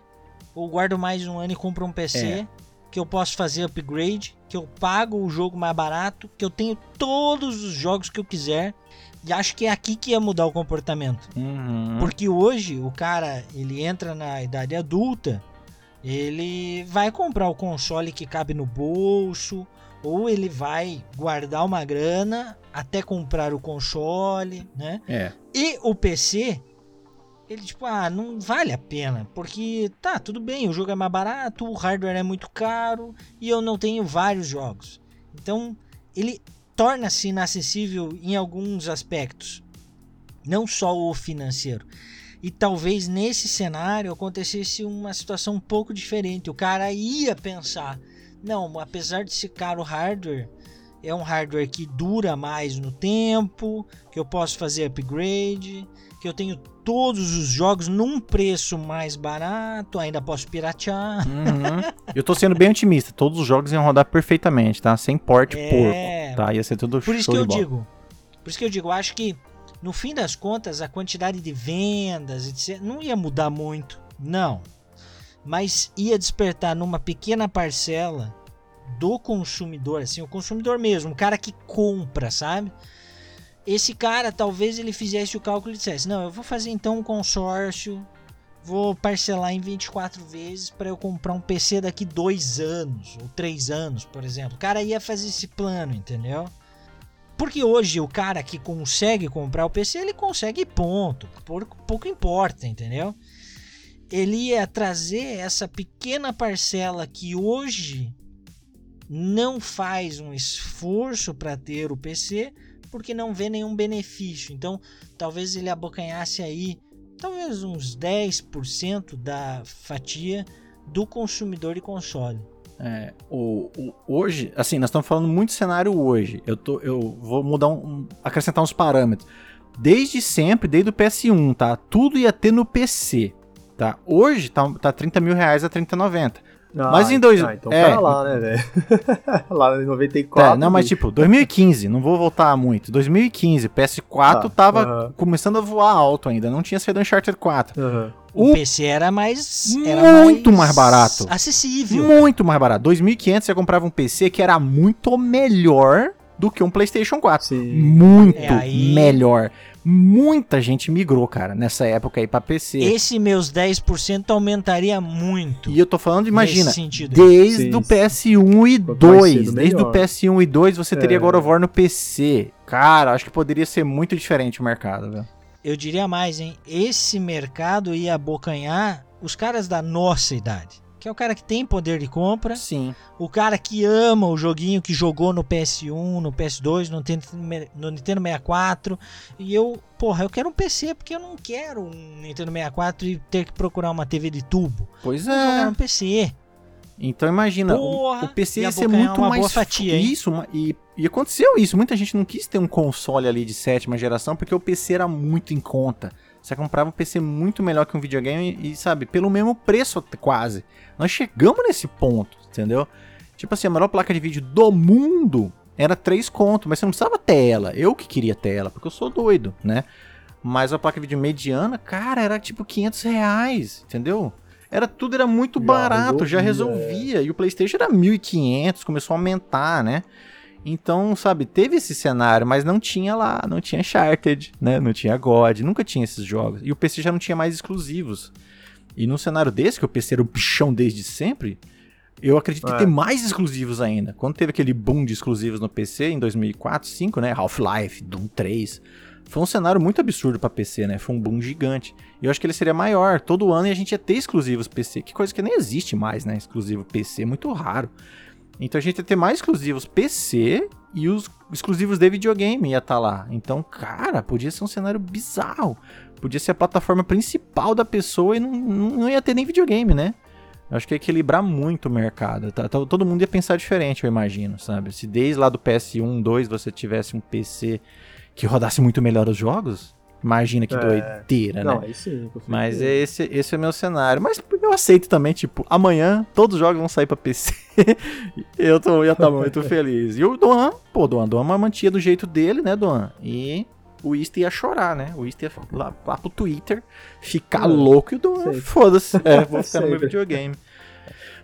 ou guardo mais um ano e compro um PC É. que eu posso fazer upgrade, que eu pago o jogo mais barato, que eu tenho todos os jogos que eu quiser. E acho que é aqui que ia mudar o comportamento. Uhum. Porque hoje o cara, ele entra na idade adulta, ele vai comprar o console que cabe no bolso, ou ele vai guardar uma grana até comprar o console, né? É. E o PC, ele tipo, ah, não vale a pena, porque tá, tudo bem, o jogo é mais barato, o hardware é muito caro e eu não tenho vários jogos. Então, ele torna-se inacessível em alguns aspectos, não só o financeiro. E talvez nesse cenário acontecesse uma situação um pouco diferente. O cara ia pensar: não, apesar de ser caro o hardware, é um hardware que dura mais no tempo, que eu posso fazer upgrade, que eu tenho todos os jogos num preço mais barato, ainda posso piratear. Uhum. eu tô sendo bem otimista. Todos os jogos iam rodar perfeitamente, tá? Sem porte É. porco. Tá? Ia ser tudo Por isso que eu bola. digo. Por isso que eu digo, eu acho que no fim das contas a quantidade de vendas, etc, não ia mudar muito, não. Mas ia despertar numa pequena parcela do consumidor, assim, o consumidor mesmo, o cara que compra, sabe? Esse cara talvez ele fizesse o cálculo e dissesse: "Não, eu vou fazer então um consórcio, vou parcelar em 24 vezes para eu comprar um PC daqui dois anos ou três anos, por exemplo". O cara ia fazer esse plano, entendeu? Porque hoje o cara que consegue comprar o PC, ele consegue ponto. Pouco, pouco importa, entendeu? ele ia trazer essa pequena parcela que hoje não faz um esforço para ter o PC porque não vê nenhum benefício. Então, talvez ele abocanhasse aí talvez uns 10% da fatia do consumidor de console. É, o, o, hoje, assim, nós estamos falando muito cenário hoje. Eu, tô, eu vou mudar um, acrescentar uns parâmetros. Desde sempre, desde o PS1, tá? Tudo ia ter no PC, tá? Hoje tá, tá 30 mil reais a 30,90. Ah, mas em dois. Ah, então é, tá lá, né, velho? lá em 94. É, não, mas tipo, 2015, não vou voltar muito. 2015, PS4 tá, tava uh -huh. começando a voar alto ainda, não tinha saído Uncharted 4. Uh -huh. O, o, PC era mais. Era muito mais, mais, barato. Acessível. Muito mais barato. 2.500 você comprava um PC que era muito melhor do que um PlayStation 4. Sim. Muito é, aí... melhor. Muita gente migrou, cara, nessa época aí pra PC. Esse meus 10% aumentaria muito. E eu tô falando, imagina, desde Sim. o PS1 e 2. Desde o PS1 e 2 você é. teria God of War no PC. Cara, acho que poderia ser muito diferente o mercado, velho. Eu diria mais, hein? Esse mercado ia abocanhar os caras da nossa idade que é o cara que tem poder de compra. Sim. O cara que ama o joguinho que jogou no PS1, no PS2, no Nintendo, no Nintendo 64. E eu, porra, eu quero um PC porque eu não quero um Nintendo 64 e ter que procurar uma TV de tubo. Pois é. jogar um PC. Então imagina, Porra, o, PC ia ser muito uma mais boa fatia, hein? isso e, e aconteceu isso. Muita gente não quis ter um console ali de sétima geração porque o PC era muito em conta. Você comprava um PC muito melhor que um videogame e, sabe, pelo mesmo preço quase. Nós chegamos nesse ponto, entendeu? Tipo assim, a melhor placa de vídeo do mundo era 3 conto, mas você não precisava ter ela. Eu que queria ter ela, porque eu sou doido, né? Mas a placa de vídeo mediana, cara, era tipo 500 reais, entendeu? Era tudo era muito já barato, resolvia. já resolvia. E o PlayStation era 1.500, começou a aumentar, né? Então, sabe, teve esse cenário, mas não tinha lá, não tinha Uncharted, né? Não tinha God, nunca tinha esses jogos. E o PC já não tinha mais exclusivos. E num cenário desse, que o PC era o bichão desde sempre, eu acredito é. que tem mais exclusivos ainda. Quando teve aquele boom de exclusivos no PC em 2004, 2005, né? Half-Life, Doom 3. Foi um cenário muito absurdo para PC, né? Foi um boom gigante. E eu acho que ele seria maior. Todo ano e a gente ia ter exclusivos PC. Que coisa que nem existe mais, né? Exclusivo PC, muito raro. Então a gente ia ter mais exclusivos PC e os exclusivos de videogame ia estar tá lá. Então, cara, podia ser um cenário bizarro. Podia ser a plataforma principal da pessoa e não, não ia ter nem videogame, né? Acho que ia equilibrar muito o mercado. Tá? Então, todo mundo ia pensar diferente, eu imagino, sabe? Se desde lá do PS1, 2 você tivesse um PC que rodasse muito melhor os jogos, Imagina que é. doideira, Não, né? Aí sim, Mas esse, esse é o meu cenário. Mas eu aceito também, tipo, amanhã todos os jogos vão sair pra PC. eu tô, ia estar tá muito feliz. E o Doan, pô, Doan, Doan mantinha do jeito dele, né, Doan? E o East ia chorar, né? O East ia lá, lá pro Twitter ficar louco e o Doan, foda-se. É, vou ficar no meu videogame.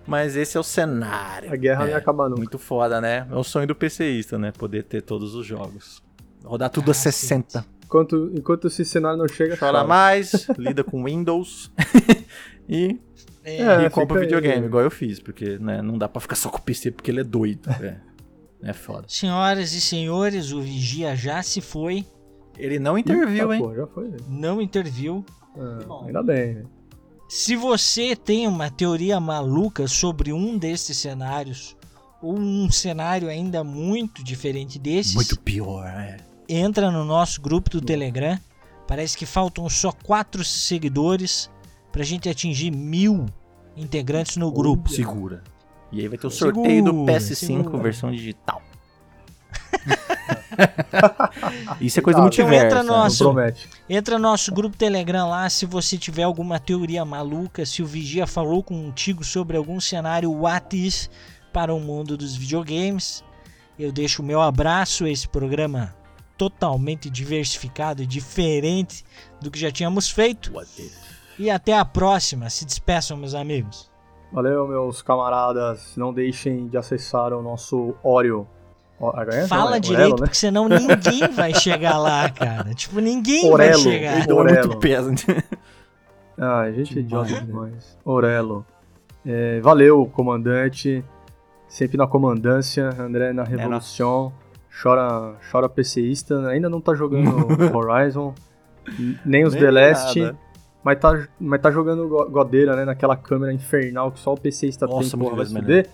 Mas esse é o cenário. A guerra é, não ia acabar nunca. Muito foda, né? É o sonho do PCista, né? Poder ter todos os jogos. Rodar tudo ah, a 60. Sim. Enquanto, enquanto esse cenário não chega, chora, chora. mais, lida com Windows e, é, e compra videogame, aí. igual eu fiz, porque né, não dá pra ficar só com o PC porque ele é doido. É, é foda. Senhoras e senhores, o Vigia já se foi. Ele não interviu, hein? Pô, já foi. Não interviu. Ah, ainda bem, né? Se você tem uma teoria maluca sobre um desses cenários, ou um cenário ainda muito diferente desses. Muito pior, é entra no nosso grupo do Telegram. Parece que faltam só quatro seguidores pra gente atingir mil integrantes no grupo. Segura. E aí vai ter o sorteio segura, do PS5 segura. versão digital. Isso é coisa do multiverso. Então entra, né? nosso, entra no nosso grupo Telegram lá se você tiver alguma teoria maluca, se o Vigia falou contigo sobre algum cenário what if para o mundo dos videogames. Eu deixo o meu abraço a esse programa totalmente diversificado e diferente do que já tínhamos feito. E até a próxima. Se despeçam, meus amigos. Valeu, meus camaradas. Não deixem de acessar o nosso Oreo. Fala é direito, Orelo, né? porque senão ninguém vai chegar lá, cara. Tipo, ninguém Orelo, vai chegar. É muito peso. ah, a gente é idiota demais. Orelo. É, valeu, comandante. Sempre na comandância. André na revolução. É, chora, chora PCista, ainda não tá jogando Horizon, nem os nem The Last. Nada. mas tá, mas tá jogando go- godeira, né? Naquela câmera infernal que só o PC está Nossa, muito porra, vai se.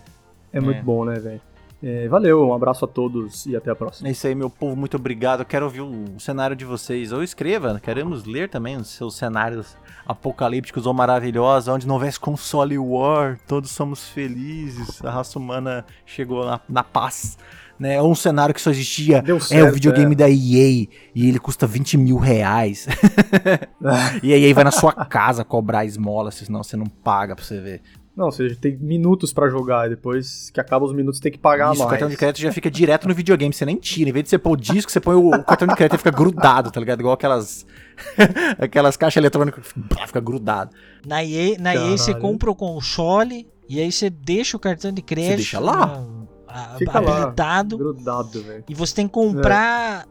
É, É. muito bom, né, velho? É, valeu, um abraço a todos e até a próxima. É isso aí, meu povo, muito obrigado. Eu quero ouvir o cenário de vocês. Ou escreva, queremos ler também os seus cenários apocalípticos ou maravilhosos, onde não houvesse console war, todos somos felizes, a raça humana chegou na, na paz. Né? Ou um cenário que só existia Deu é certo, o videogame é. da EA e ele custa 20 mil reais. e a EA vai na sua casa cobrar esmola, senão você não paga pra você ver. Não, você tem minutos pra jogar e depois que acaba os minutos tem que pagar Isso, o mais. cartão de crédito já fica direto no videogame, você nem tira. Em vez de você pôr o disco, você põe o, o cartão de crédito e fica grudado, tá ligado? Igual aquelas aquelas caixas eletrônicas fica- grudado. Na EA, na EA você compra o console e aí você deixa o cartão de crédito deixa lá. né, a- Fica lá. habilitado Grudado, velho. e você tem que comprar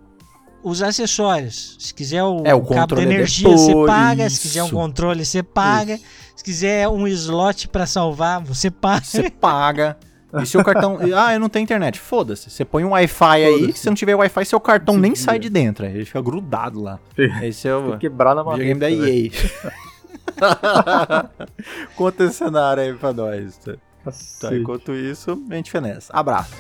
os acessórios. Se quiser o, É, o cabo de controle é energia, você paga. Se quiser um isso. controle, você paga. Se quiser um slot pra salvar, você paga. Você paga. E seu cartão. Ah, eu não tenho internet. Foda-se. Você põe um Wi-Fi aí. Se não tiver Wi-Fi, seu cartão nem sai de dentro. Ele fica grudado lá. Esse é o que quebrar na videogame madeira. da EA. Conta esse cenário aí pra nós. Cacete. enquanto isso, a gente fenece. Abraço.